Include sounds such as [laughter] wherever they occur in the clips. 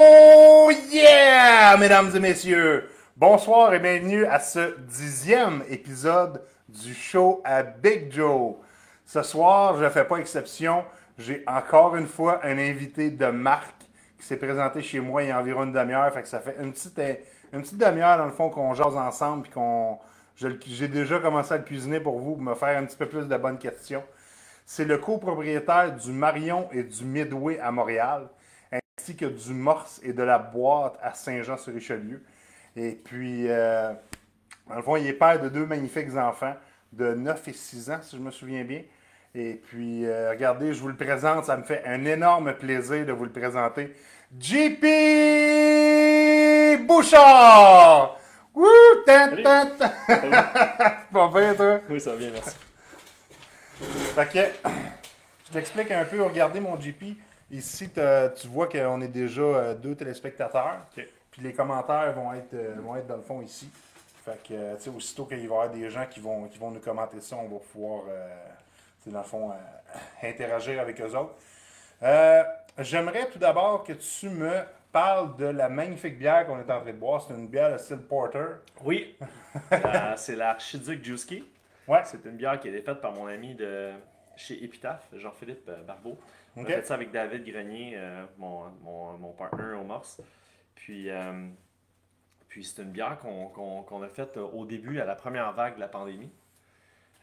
Oh yeah, mesdames et messieurs! Bonsoir et bienvenue à ce dixième épisode du show à Big Joe. Ce soir, je ne fais pas exception. J'ai encore une fois un invité de marque qui s'est présenté chez moi il y a environ une demi-heure. Ça fait une petite, une petite demi-heure, dans le fond, qu'on jase ensemble puis qu'on. J'ai déjà commencé à le cuisiner pour vous, pour me faire un petit peu plus de bonnes questions. C'est le copropriétaire du Marion et du Midway à Montréal, ainsi que du Morse et de la Boîte à Saint-Jean-sur-Richelieu. Et puis, euh, dans le fond, il est père de deux magnifiques enfants de 9 et 6 ans, si je me souviens bien. Et puis, euh, regardez, je vous le présente, ça me fait un énorme plaisir de vous le présenter. JP Bouchard! Wouh! Tan, Salut. tan, tan. Pas [laughs] bien, toi? Oui, ça va bien, merci. Fait que, je t'explique un peu. Regardez mon GP. Ici, tu vois qu'on est déjà euh, deux téléspectateurs. Puis les commentaires vont être, euh, vont être dans le fond ici. Fait que, tu sais, aussitôt qu'il va y avoir des gens qui vont, qui vont nous commenter ça, on va pouvoir, euh, dans le fond, euh, interagir avec eux autres. Euh, J'aimerais tout d'abord que tu me parles de la magnifique bière qu'on est en train de boire. C'est une bière de style porter. Oui, [laughs] c'est l'Archiduc Juicy. Ouais. C'est une bière qui a été faite par mon ami de chez Épitaphe, Jean-Philippe Barbeau. On a fait ça avec David Grenier, euh, mon, mon, mon partner au Morse. Puis, euh, puis c'est une bière qu'on a faite euh, au début, à la première vague de la pandémie.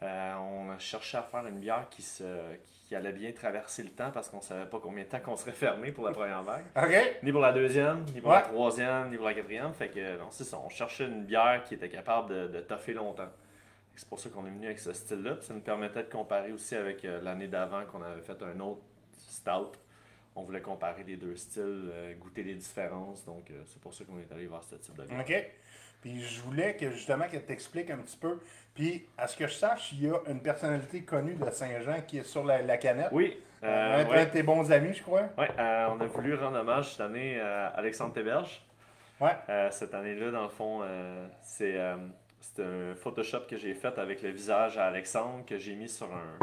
Euh, on a cherché à faire une bière qui, se, qui allait bien traverser le temps parce qu'on ne savait pas combien de temps qu'on serait fermé pour la première vague. [laughs] Ni pour la deuxième, ni pour Ouais. la troisième, ni pour la quatrième. Fait que non, c'est ça. On cherchait une bière qui était capable de, de toffer longtemps. C'est pour ça qu'on est venu avec ce style-là. Ça nous permettait de comparer aussi avec l'année d'avant qu'on avait fait un autre stout. On voulait comparer les deux styles, euh, goûter les différences. Donc euh, c'est pour ça qu'on est allé voir ce type de bière. OK. Puis je voulais que justement qu'elle t'explique un petit peu. Puis à ce que je sache, il y a une personnalité connue de Saint-Jean qui est sur la, la canette. Oui, un, euh, un ouais. de tes bons amis, je crois. Euh, on a voulu rendre hommage cette année à Alexandre Théberge. Ouais. Euh, cette année-là, dans le fond, c'est c'est un Photoshop que j'ai fait avec le visage à Alexandre que j'ai mis sur un,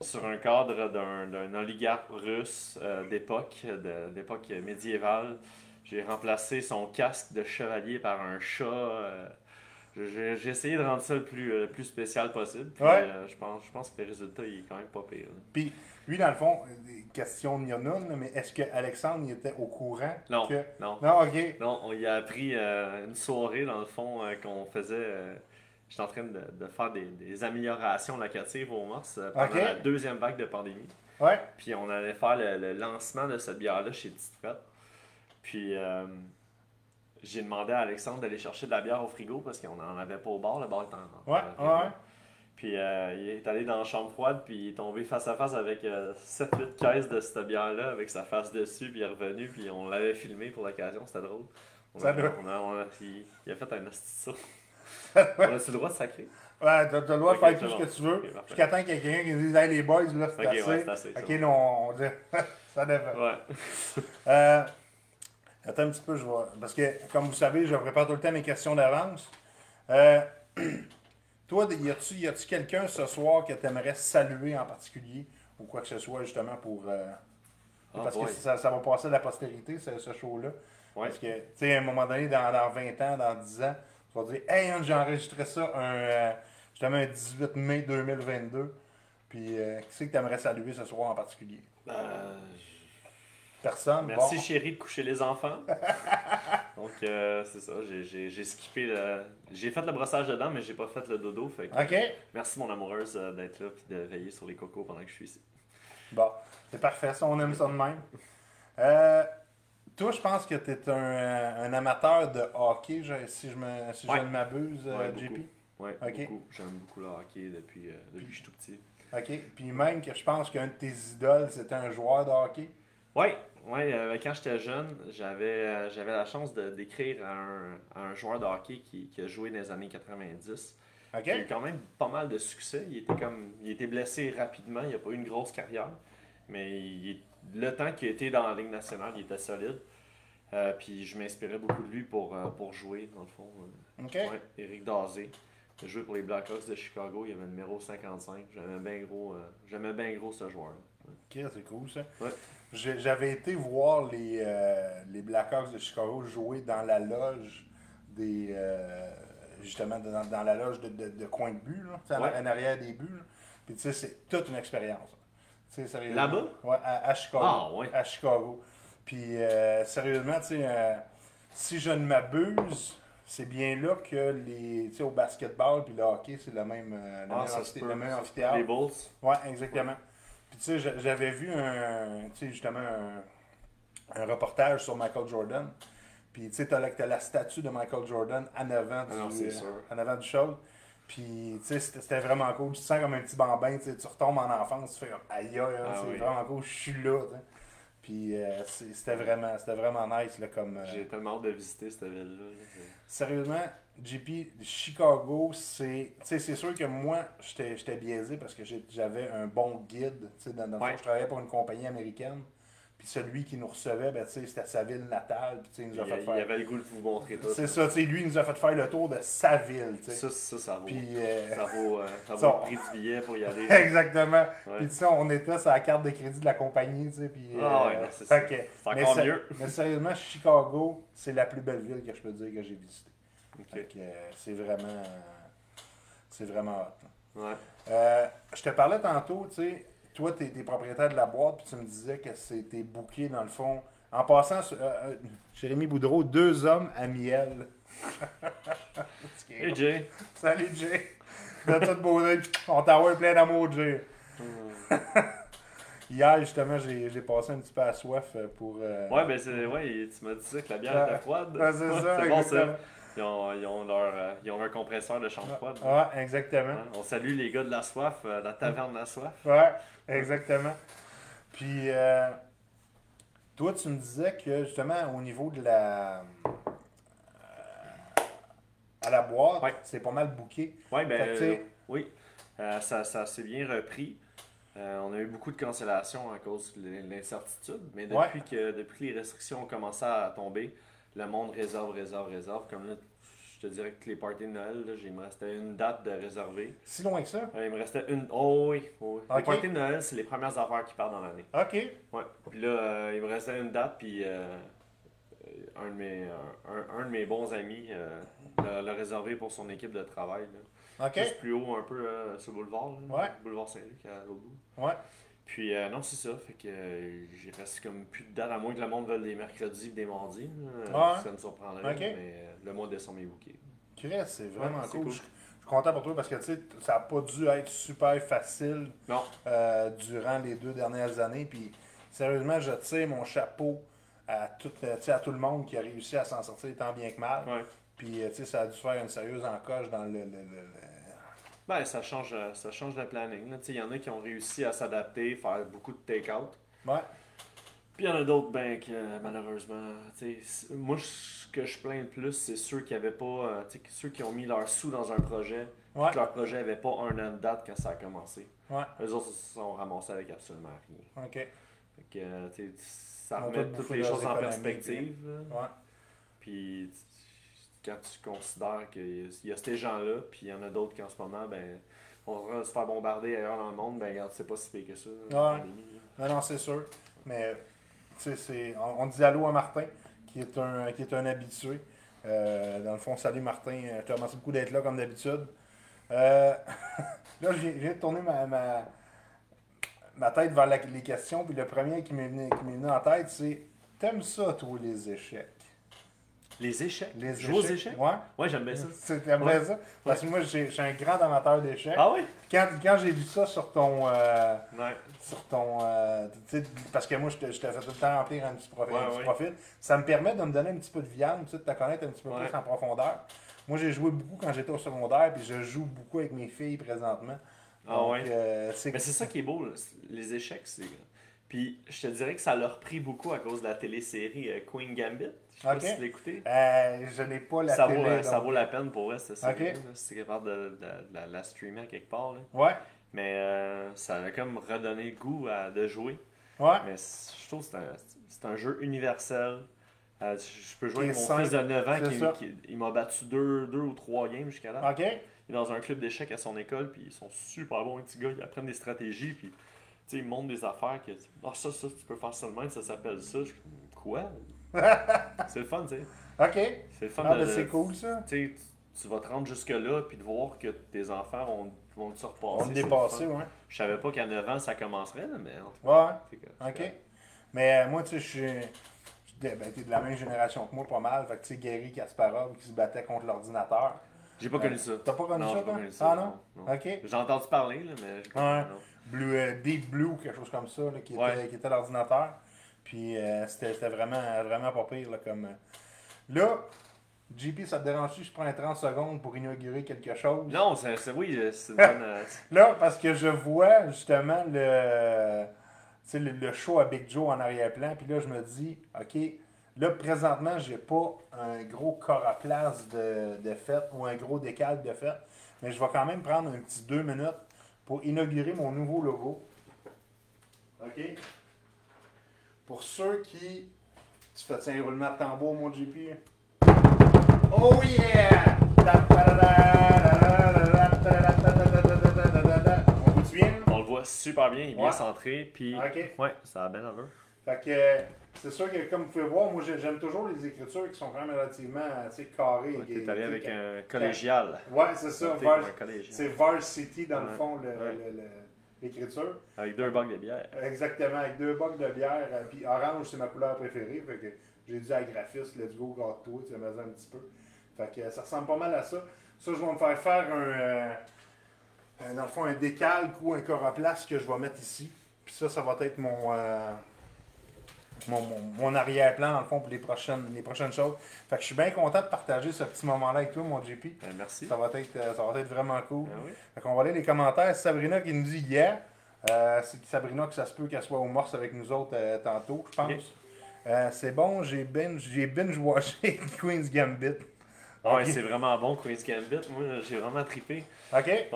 sur un cadre d'un oligarque russe euh, d'époque, d'époque médiévale. J'ai remplacé son casque de chevalier par un chat. euh, j'ai essayé de rendre ça le plus, euh, le plus spécial possible. Puis, Ouais. euh, je, pense, je pense que le résultat il est quand même pas pire. là. Puis lui, dans le fond, question de mais est-ce que Alexandre il était au courant Non, que. non. Non, OK. Non, on y a appris euh, une soirée, dans le fond, euh, qu'on faisait. Euh, J'étais en train de, de faire des, des améliorations locatives au Morse euh, pendant la deuxième vague de pandémie. Ouais. Puis on allait faire le, le lancement de cette bière-là chez Petite Frette. Puis euh, j'ai demandé à Alexandre d'aller chercher de la bière au frigo parce qu'on n'en avait pas au bar, le bar était en. Ouais, en- ouais, ouais. Puis euh, il est allé dans la chambre froide, puis il est tombé face à face avec 7-8 caisses de cette bière-là, avec sa face dessus, puis il est revenu, puis on l'avait filmé pour l'occasion, c'était drôle. On Ça a, on a- on a- il, il a fait un ça. [laughs] On a-tu le droit de sacrer? Ouais, t'as le droit de faire tout ce que tu veux. Ok, parfait. Jusqu'à temps qu'il y ait quelqu'un qui dise Hey les boys, là, c'est Ok, assez. ouais, assez, Ok, là, on, dit [laughs] ça dépend. Ouais. [laughs] Euh, attends un petit peu, je vois. Parce que, comme vous savez, je prépare tout le temps mes questions d'avance. Euh, [clears throat] toi, y a-tu y a-tu quelqu'un ce soir que tu aimerais saluer en particulier ou quoi que ce soit, justement, pour. euh, Ah, parce boy. que ça, ça va passer à la postérité, ce, ce show-là. Ouais. Parce que, tu sais, à un moment donné, dans, dans 20 ans, dans 10 ans, tu vas dire Hey, hein, j'ai enregistré ça un, euh, justement un 18 mai 2022. Puis, euh, qui c'est que tu aimerais saluer ce soir en particulier? Euh, Personne Merci Bon. chérie de coucher les enfants. [laughs] Donc euh, c'est ça, j'ai- skippé le. J'ai fait le brossage dedans, mais j'ai pas fait le dodo. Fait que OK. merci mon amoureuse d'être là et de veiller sur les cocos pendant que je suis ici. Bon, c'est parfait, ça, on aime ça de même. Toi, je pense que tu es un, euh, un amateur de hockey, je- si je, me, si je ne m'abuse, euh, Ouais, JP. Ok. beaucoup. J'aime beaucoup le hockey depuis, euh, depuis que je suis tout petit. OK. Puis même que je pense qu'un de tes idoles, c'était un joueur de hockey? Ouais, ouais euh, quand j'étais jeune, j'avais euh, j'avais la chance de d'écrire à un, à un joueur de hockey qui, qui a joué dans les années 90. OK? Il a eu quand même pas mal de succès. Il était comme il était blessé rapidement, il n'a pas eu une grosse carrière. Mais il le temps qu'il été dans la Ligue nationale, il était solide. Euh, puis je m'inspirais beaucoup de lui pour, euh, pour jouer, dans le fond. euh. OK. Ouais, Éric Dazé. Il a joué pour les Blackhawks de Chicago, il avait le numéro 55. J'aimais bien gros, euh, j'aimais bien gros ce joueur. Ok, c'est cool ça. Ouais. J'ai- J'avais été voir les, les Blackhawks de Chicago jouer dans la loge des. justement, dans, dans la loge de, de, de coin de but, là, en- Ouais. arrière des buts. Puis tu sais, c'est toute une expérience. Là-bas? Ouais, à, à Chicago. Ah, ouais. À Chicago. Puis euh, sérieusement, tu sais, euh, si je ne m'abuse, c'est bien là que les. Tu sais, au basketball puis le hockey, c'est le même, euh, le Ah, même amphithé- le même amphithéâtre. Les Bulls? Ouais, exactement. Puis tu sais, j'a- j'avais vu un, tu sais, justement un, un reportage sur Michael Jordan. Puis tu sais, t'as la, t'as la statue de Michael Jordan en avant Ah non, du, en avant du show. Puis tu sais, c'était vraiment cool. Tu te sens comme un petit bambin, tu retombes en enfance, tu fais comme aïe aïe, Ah c'est vraiment cool, je suis là. Puis euh, c'était vraiment, c'était vraiment nice là, comme. euh, J'ai tellement hâte de visiter cette ville-là. là. Sérieusement, JP, Chicago, c'est. C'est sûr que moi, j'étais biaisé parce que j'avais un bon guide. Dans, dans fond, Ouais. je travaillais pour une compagnie américaine. Puis celui qui nous recevait, ben, tu sais, c'était sa ville natale. Puis il nous a Il, fait il faire. avait le goût de vous montrer tout. C'est ça, lui, il nous a fait faire le tour de sa ville. Ça, ça, ça vaut. Puis. euh, Ça vaut, euh, ça vaut [laughs] le prix du billet pour y aller. [laughs] Exactement. Ouais. Puis tu sais, on était sur la carte de crédit de la compagnie, puis... Ah ouais, euh, c'est ça. que- C'est mais encore sé- mieux. [laughs] Mais sérieusement, Chicago, c'est la plus belle ville que je peux dire que j'ai visitée. C'est vraiment... C'est vraiment hot. Ouais. Je te parlais tantôt, tu sais, toi, tu es, propriétaire de la boîte, puis tu me disais que c'était booké dans le fond. En passant, sur- euh, euh, Jérémy Boudreau, deux hommes à miel. Hey Jay. Salut, Jay. De toute beauté, on t'envoie plein d'amour, Jay. Hier, justement, j'ai passé un petit peu à soif euh, pour. euh, Ouais, ben c'est. Ouais, tu m'as dit ça que la bière Ouais. était froide. Ouais, c'est ça, c'est bon ça. Ils ont, ils ont leur, euh, ils ont leur compresseur de chambre froide. Ouais, exactement. Hein, On salue les gars de la soif, euh, la taverne de la soif. Ouais, exactement. Puis, euh, toi, tu me disais que justement, au niveau de la. euh, à la boîte, Ouais. c'est pas mal bouqué. Ouais, ben. Fait oui. Ça ça s'est bien repris. Euh, on a eu beaucoup de cancellations à cause de l'incertitude, mais depuis, Ouais. que, depuis que les restrictions ont commencé à tomber, le monde réserve, réserve, réserve. Comme là, je te dirais que les parties de Noël, là, il me restait une date de réserver. Si loin que ça? Euh, il me restait une. Oh oui, oh oui. Les parties de Noël, c'est les premières affaires qui partent dans l'année. OK. Ouais. Puis là, euh, il me restait une date, puis euh, euh, un, de mes, un, un de mes bons amis euh, l'a- réservé pour son équipe de travail. Là. OK. Juste plus haut un peu euh, sur le boulevard. là. Ouais. Boulevard Saint-Luc à l'autre bout. Ouais. Puis euh, non, c'est ça. Fait que euh, j'ai resté comme plus de date, à moins que le monde veuille des mercredis et des mardis. là. Ouais. Ça me surprendrait. Ok. Mais euh, le mois de décembre est. Chris, c'est vraiment Ouais, cool. cool. Je, je suis content pour toi parce que tu sais, ça n'a pas dû être super facile Non. euh, durant les deux dernières années. Puis sérieusement, je tire mon chapeau à tout, euh, à tout le monde qui a réussi à s'en sortir tant bien que mal. Ouais. Puis euh, tu sais, ça a dû faire une sérieuse encoche dans le. le- le- le- Ben, ça change, euh, ça change le planning. Il y en a qui ont réussi à s'adapter, faire beaucoup de take-out. Ouais, Puis il y en a d'autres, ben, que euh, malheureusement, moi, ce que je plains le plus, c'est ceux qui avaient pas, euh, ceux qui ont mis leur sous dans un projet, Ouais. que leur projet avait pas un an de date quand ça a commencé. ouais, Eux autres se sont ramassés avec absolument rien. ok. Fait que, ça remet tout toutes les leurs choses en perspective. Ouais, Puis quand tu considères qu'il y a ces gens-là, puis il y en a d'autres qui en ce moment, ben, on va se faire bombarder ailleurs dans le monde, ben regarde, c'est pas si pire que ça. Ouais. non, non, c'est sûr. Mais tu sais, c'est- on, on dit allô à Martin, qui est un, qui est un habitué. Euh, dans le fond, salut Martin, Euh, je te remercie beaucoup d'être là comme d'habitude. Euh, [laughs] là, de tourner ma, ma, ma tête vers la- les questions, puis le premier qui m'est venu, qui m'est venu en tête, c'est T'aimes ça, toi, les échecs Les échecs. Les Jouer aux échecs? Ouais. Ouais, j'aime bien ça. T'aimerais Ouais. ça? Parce que moi, je suis un grand amateur d'échecs. Ah oui? Quand, quand j'ai vu ça sur ton. euh, Ouais. sur ton. euh, parce que moi, je te, je te fais tout le temps remplir un petit, profil, Ouais, un petit profil. Ça me permet de me donner un petit peu de viande, tu sais, de te connaître un petit peu plus en profondeur. Moi, j'ai joué beaucoup quand j'étais au secondaire, puis je joue beaucoup avec mes filles présentement. Ah Donc, ouais. euh, c'est Mais c'est ça qui est beau, là. les échecs, c'est. Puis je te dirais que ça leur pris beaucoup à cause de la télésérie Queen Gambit. Je sais Ok. pas si tu l'as écouté. Euh, je n'ai pas la Ça télé. vaut, euh, ça donc- vaut la peine pour vrai, cette série. Ok. là, Si tu es capable de, de- de la, la streamer à quelque part. là. Ouais, Mais euh, ça a comme redonné le goût à, de jouer. ouais. Mais je trouve que c'est un, c'est un jeu universel. Euh, je peux jouer avec mon simple, fils de 9 ans c'est qui, ça. qui- il m'a battu deux, deux ou trois games jusqu'à là. OK. Il est dans un club d'échecs à son école, puis ils sont super bons, les petits gars. Ils apprennent des stratégies, puis ils montrent des affaires que. Ah, ça, ça, tu peux faire ça même, ça s'appelle ça. Je quoi? [laughs] c'est le fun, tu sais. OK. C'est le fun Ah, de. ben, c'est cool, ça. Tu vas te rendre jusque-là, puis de voir que tes enfants vont, vont te c'est dépassait, le fun. ouais. Je savais pas qu'à 9 ans, ça commencerait, là, mais. en tout Ouais. que- OK. Mais euh, moi, tu sais, je suis. Ben, t'es de la même génération que moi, pas mal. Fait que, tu sais, Gary Kasparov qui se battait contre l'ordinateur. J'ai pas connu ça. T'as pas connu Non, ça, pas connu ça, Ah, non? OK. J'ai entendu parler, là, mais pas Ouais. Blue, euh, Deep Blue, quelque chose comme ça, là, qui, était, qui était l'ordinateur. Puis euh, c'était vraiment, vraiment pas pire. Là, comme, euh. là, JP, ça te dérange si je prends 30 secondes pour inaugurer quelque chose? Non, c'est, c'est- oui, euh, c'est [laughs] bonne. Là, parce que je vois justement le, le, le show à Big Joe en arrière-plan, puis là, je me dis, OK, là, présentement, j'ai pas un gros corps à place de, de fête ou un gros décal de fête, mais je vais quand même prendre un petit deux minutes pour inaugurer mon nouveau logo. OK? Pour ceux qui. Tu fais un roulement de tambour, mon JP? Oh yeah! On vous bien? on le voit super bien, il est bien Ouais. centré, puis. Ok. Ouais, ça a bien l'allure. Fait que c'est sûr que comme vous pouvez voir, moi j'ai- j'aime toujours les écritures qui sont quand même relativement carrées. Ouais, T'es allé avec un collégial. Ouais, c'est ça. Collégial. C'est Varsity dans le fond, le- Ouais. le- le- l'écriture. Avec deux bacs de bière. Exactement, avec deux bocs de bière. euh, Puis orange, c'est ma couleur préférée. Fait que j'ai dit à la graphiste, let's go, gâte-toi, tu vas un petit peu. Fait que euh, ça ressemble pas mal à ça. Ça, je vais me faire faire un. euh, dans le fond, un décalque ou un coroplace que je vais mettre ici. Puis ça, ça va être mon. euh, mon, mon- mon arrière-plan, dans le fond, pour les prochaines, les prochaines choses. Fait que je suis bien content de partager ce petit moment-là avec toi, mon JP. Ben, merci. Ça va être, euh, ça va être vraiment cool. Ben oui. Fait qu'on va aller les commentaires. Sabrina qui nous dit hier. Euh, c'est Sabrina que ça se peut qu'elle soit au morse avec nous autres euh, tantôt, je pense. Euh, c'est bon, j'ai binge, j'ai binge watché [laughs] Queen's Gambit. Ouais, Ok. c'est vraiment bon, Queen's Gambit. Moi, j'ai vraiment trippé. OK? Ouais,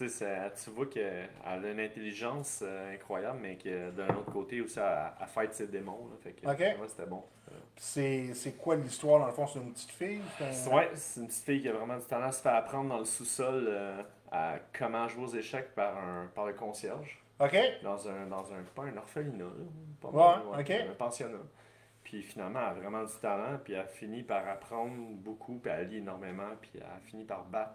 euh, tu sais, c'est- tu vois qu'elle a une intelligence euh, incroyable, mais que d'un autre côté aussi, elle, elle fight ses démons. Là, fait que, ouais, c'était bon. C'est, c'est quoi l'histoire dans le fond? C'est une petite fille? C'est un- C'est- Ouais, c'est une petite fille qui a vraiment du talent. Elle se fait apprendre dans le sous-sol euh, à comment jouer aux échecs par, un, par le concierge. OK? Dans un, dans un, pas un orphelinat, là, pas Ouais, ok. un pensionnat. Puis finalement, elle a vraiment du talent, puis elle finit par apprendre beaucoup, puis elle lit énormément, puis elle finit par battre.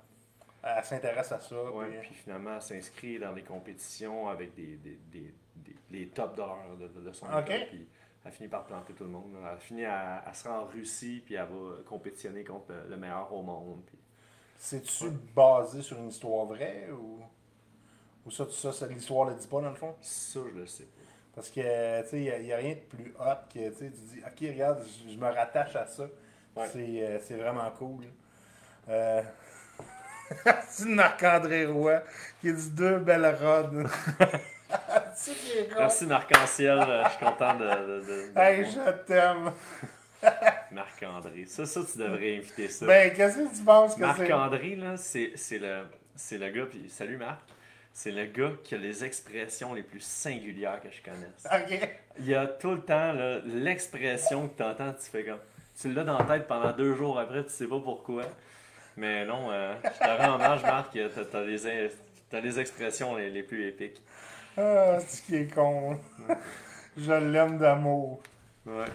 Elle s'intéresse à ça. Ouais, puis- puis finalement, elle s'inscrit dans des compétitions avec des, des, des, des- les tops de, leur, de, de son Ok. école, puis elle finit par planter tout le monde. Elle finit à, elle se rend en Russie, puis elle va compétitionner contre le, le meilleur au monde. Puis... C'est-tu basé sur une histoire vraie ou, ou ça, ça, ça l'histoire le dit pas dans le fond? Ça, je le sais pas. Parce que, tu sais, il n'y a, rien de plus hot que, tu dis, OK, regarde, je, je me rattache à ça. Ouais. C'est, euh, c'est vraiment cool. Euh... [laughs] c'est Marc-André Roy qui dit deux belles [laughs] con. Merci Marc-en-Ciel, euh, je suis content de, de, de- de- Hey, je t'aime. [laughs] Marc-André. Ça, ça, tu devrais inviter ça. Ben, qu'est-ce que tu penses que c'est? Marc-André, là, c'est c'est le, c'est le gars, puis salut Marc, c'est le gars qui a les expressions les plus singulières que je connaisse. OK. Il y a tout le temps là, l'expression que tu entends, tu fais comme. Tu l'as dans la tête pendant deux jours après, tu sais pas pourquoi. Mais non, euh, je te rends hommage, Marc, t'as t'as les, t'as les expressions les, les plus épiques. Ah, c'est qui est con. [laughs] je l'aime d'amour. Ouais.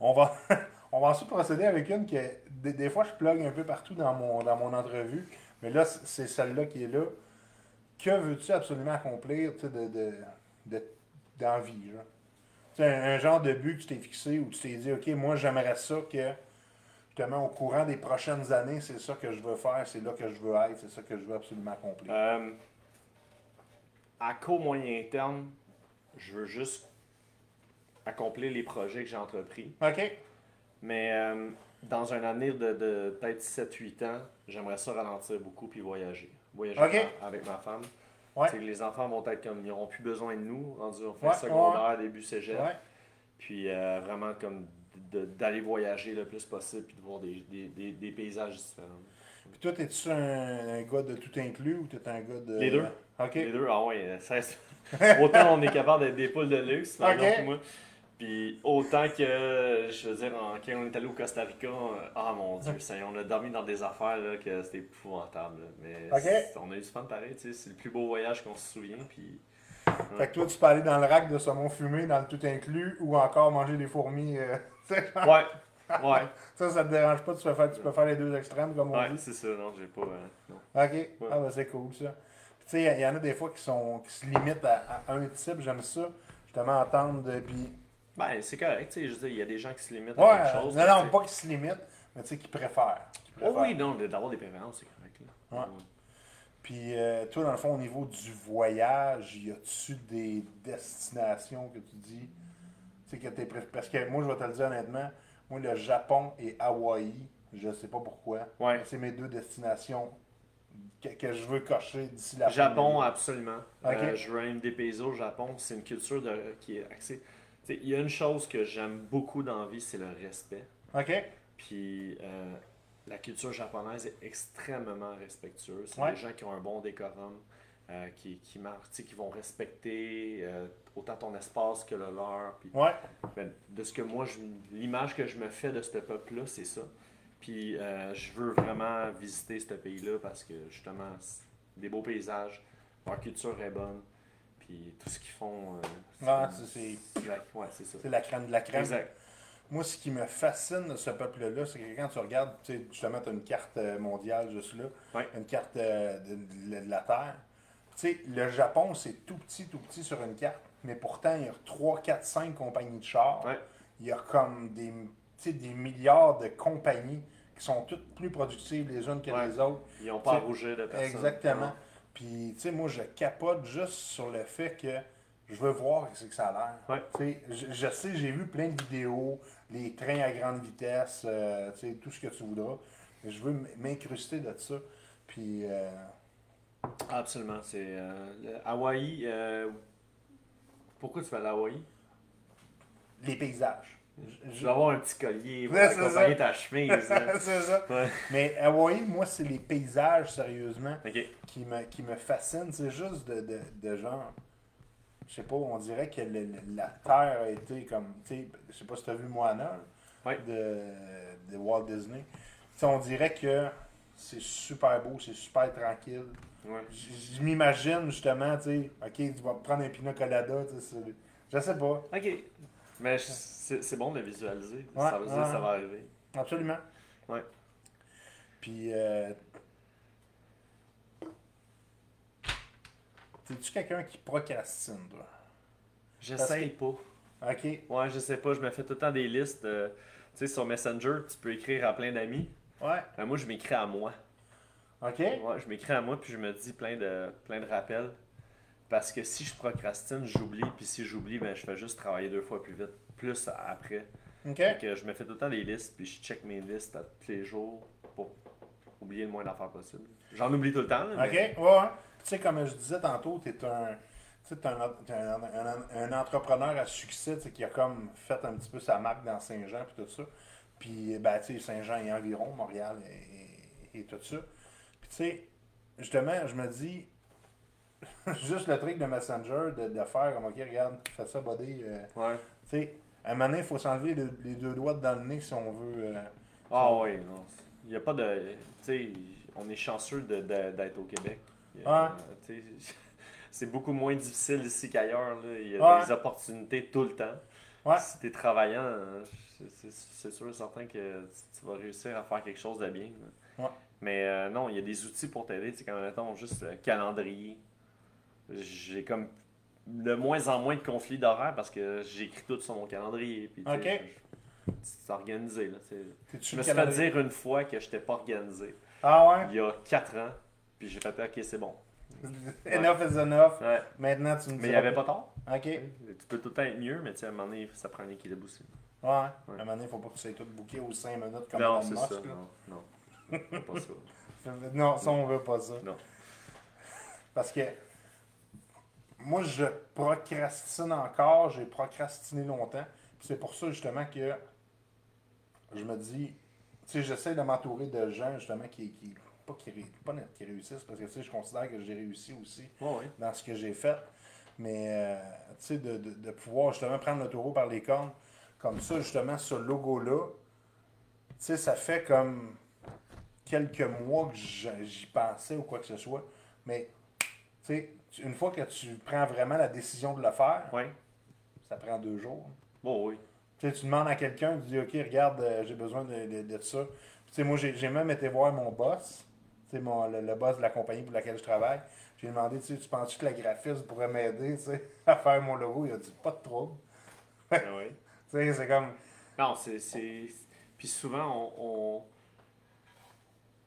On va, [laughs] on va ensuite procéder avec une que des, des fois je plug un peu partout dans mon, dans mon entrevue, mais là c'est celle-là qui est là. Que veux-tu absolument accomplir de, de, de, dans la vie? Genre? Un, un genre de but que tu t'es fixé où tu t'es dit, OK, moi j'aimerais ça que justement au courant des prochaines années, c'est ça que je veux faire, c'est là que je veux être, c'est ça que je veux absolument accomplir. Euh, à court moyen terme, je veux juste accomplir les projets que j'ai entrepris. OK? Mais euh, dans un avenir de, de peut-être 7-8 ans, j'aimerais ça ralentir beaucoup puis voyager. Voyager avec ma- femme. Ouais. Les enfants vont être comme, ils n'auront plus besoin de nous, rendus au fin Ouais, secondaire, début cégep. Ouais. Puis euh, vraiment comme d'aller voyager le plus possible puis de voir des, des, des, des paysages différents. Puis toi, es-tu un, un gars de tout inclus ou t'es un gars de. Les deux. OK. Les deux, ah ouais, [laughs] autant on est capable d'être des poules de luxe, par Ok. exemple, moi. Puis autant que, je veux dire, en- quand on est allé au Costa Rica, euh, ah mon dieu, ça on a dormi dans des affaires là, que c'était épouvantable. là. Mais on a eu du fun pareil, tu sais, c'est le plus beau voyage qu'on se souvient. Puis Fait que toi, tu peux aller dans le rack de saumon fumé, dans le tout inclus, ou encore manger des fourmis. euh, [laughs] ouais, ouais, [laughs] ça, ça te dérange pas, tu peux faire, tu peux faire les deux extrêmes, comme on ouais, dit. c'est ça, non, j'ai pas. euh, non. Ok, ah, ben, c'est cool ça. Puis, Tu sais, il y en a des fois qui, sont, qui se limitent à, à un type, j'aime ça. Justement, entendre. de- Puis, Ben, c'est correct, tu sais, je veux dire, il y a des gens qui se limitent ouais, à quelque chose. non, non, pas qu'ils se limitent, mais tu sais, qui préfèrent. Qui Oh oui, non, d'avoir des préférences, c'est correct. Là. Ouais. Puis, euh, toi, dans le fond, au niveau du voyage, y a-tu des destinations que tu dis, sais, que t'es pré- Parce que moi, je vais te le dire honnêtement, moi, le Japon et Hawaï, je sais pas pourquoi. Ouais. C'est mes deux destinations que, que je veux cocher d'ici la Japon, absolument. Ok. Euh, je veux au Japon. C'est une culture de, qui est axée. Il y a une chose que j'aime beaucoup dans la vie, c'est le respect. OK? Puis euh, la culture japonaise est extrêmement respectueuse. C'est Ouais. des gens qui ont un bon décorum, euh, qui, qui, marchent, qui vont respecter euh, autant ton espace que le leur. Puis, Ouais. ben, de ce que moi, l'image que je me fais de ce peuple-là, c'est ça. Puis euh, je veux vraiment visiter ce pays-là parce que justement, des beaux paysages, leur culture est bonne, puis tout ce qu'ils font. c'est- Ouais, ça. C'est la crème de la crème. Exact. Moi, ce qui me fascine de ce peuple-là, c'est que quand tu regardes, tu sais, justement, tu as une carte mondiale juste là, Ouais. une carte de, de- de la Terre. Sais, le Japon, c'est tout petit, tout petit sur une carte, mais pourtant, il y a 3, 4, 5 compagnies de chars. Ouais. Il y a comme des, des milliards de compagnies qui sont toutes plus productives les unes que Ouais. les autres. Ils n'ont pas à rougir de personne. Exactement. Puis, tu sais, moi, je capote juste sur le fait que je veux voir ce que ça a l'air. Ouais. Je, je sais, j'ai vu plein de vidéos, les trains à grande vitesse, euh, tout ce que tu voudras. Je veux m'incruster de ça. Puis, euh, Absolument. C'est euh, Hawaï. euh, Pourquoi tu vas à l'Hawaï? les paysages. Je- vais avoir un petit collier pour Ouais, c'est accompagner ça. ta chemise. là. [laughs] c'est ça. Ouais. Mais Hawaii, moi, c'est les paysages, sérieusement, qui me, qui me fascinent. C'est juste de, de, de genre. Je sais pas, on dirait que le- la Terre a été comme. Tu sais, je sais pas si tu as vu Moana Ouais. de, de Walt Disney. On dirait que c'est super beau, c'est super tranquille. Ouais. Je m'imagine justement, tu sais, ok, tu vas prendre un pina colada, tu sais, c'est- je sais pas, Ok. Mais c'est c'est bon de le visualiser. Ouais, ça veut dire ouais. que ça va arriver. absolument. Ouais. Puis, euh, t'es-tu quelqu'un qui procrastine, toi? J'essaye pas. Ok, Ouais, je sais pas. Je me fais tout le temps des listes. euh, tu sais, sur Messenger, tu peux écrire à plein d'amis. ouais, Ben, moi, je m'écris à moi. Ok, Ouais, je m'écris à moi, puis je me dis plein de, plein de rappels. Parce que si je procrastine, j'oublie. Puis si j'oublie, ben, je fais juste travailler deux fois plus vite. Plus après. ok. Fait que je me fais tout le temps des listes, puis je check mes listes à tous les jours pour oublier le moins d'affaires possible. J'en oublie tout le temps. là, Ok, ouais, ouais. Tu sais, comme je disais tantôt, tu es un, tu un, un, un- un entrepreneur à succès qui a comme fait un petit peu sa marque dans Saint-Jean et tout ça. Puis, ben, tu sais, Saint-Jean et environ, Montréal et, et- et tout ça. Puis, tu sais, justement, je me dis, [laughs] juste le truc de Messenger, de, de faire comme, ok, regarde, fais ça, buddy. euh, Ouais. tu sais, à un moment donné, il faut s'enlever le- les deux doigts dans le nez si on veut. euh, Ah oui, non. Il n'y a pas de. Tu sais, on est chanceux de- de- d'être au Québec. Sais, [laughs] C'est beaucoup moins difficile ici qu'ailleurs. là. Il y a des opportunités tout le temps. Ouais. Si tu es travaillant, euh, c'est- c'est sûr et certain que tu vas réussir à faire quelque chose de bien. Ouais. Mais euh, non, il y a des outils pour t'aider. Tu sais, comme mettons juste le calendrier. J'ai comme de moins en moins de conflits d'horaire parce que j'écris tout sur mon calendrier. Puis, Ok. C'est organisé. Là, tu Je me suis fait dire une fois que je n'étais pas organisé. Ah ouais? Il y a 4 ans. Puis j'ai fait OK, c'est bon. [laughs] enough is enough. Ouais. Maintenant, tu me Mais il dis. n'y avait pas tort. Ok. Tu peux tout le temps être mieux, mais tu sais, à un moment donné, ça prend un équilibre aussi. Ouais. À Ouais. un moment donné, il faut pas que tu sois tout bouqué aux 5 minutes comme non, Elon c'est Musk, ça. là. Non, non. Pas ça. Non, ça, on veut pas ça. Non. Parce que moi, je procrastine encore. J'ai procrastiné longtemps. C'est pour ça, justement, que je me dis, tu sais, j'essaie de m'entourer de gens, justement, qui, qui pas, qui, pas réussissent, parce que, tu sais, je considère que j'ai réussi aussi dans ce que j'ai fait. Mais, euh, tu sais, de, de- de pouvoir justement prendre le taureau par les cornes, comme ça, justement, ce logo-là, tu sais, ça fait comme quelques mois que j'y pensais ou quoi que ce soit. Mais, tu sais, une fois que tu prends vraiment la décision de le faire, Oui. ça prend deux jours. Bon, oui. Tu sais, tu demandes à quelqu'un, tu dis, OK, regarde, euh, j'ai besoin de, de- de ça. Puis, tu sais, moi, j'ai même été voir mon boss, mon, le, le boss de la compagnie pour laquelle je travaille. J'ai demandé, tu sais, tu penses que la graphiste pourrait m'aider, [laughs] à faire mon logo? Il a dit, pas de trouble. Ah oui. [laughs] Tu sais, c'est comme, Non, c'est. c'est- Puis souvent, on, on,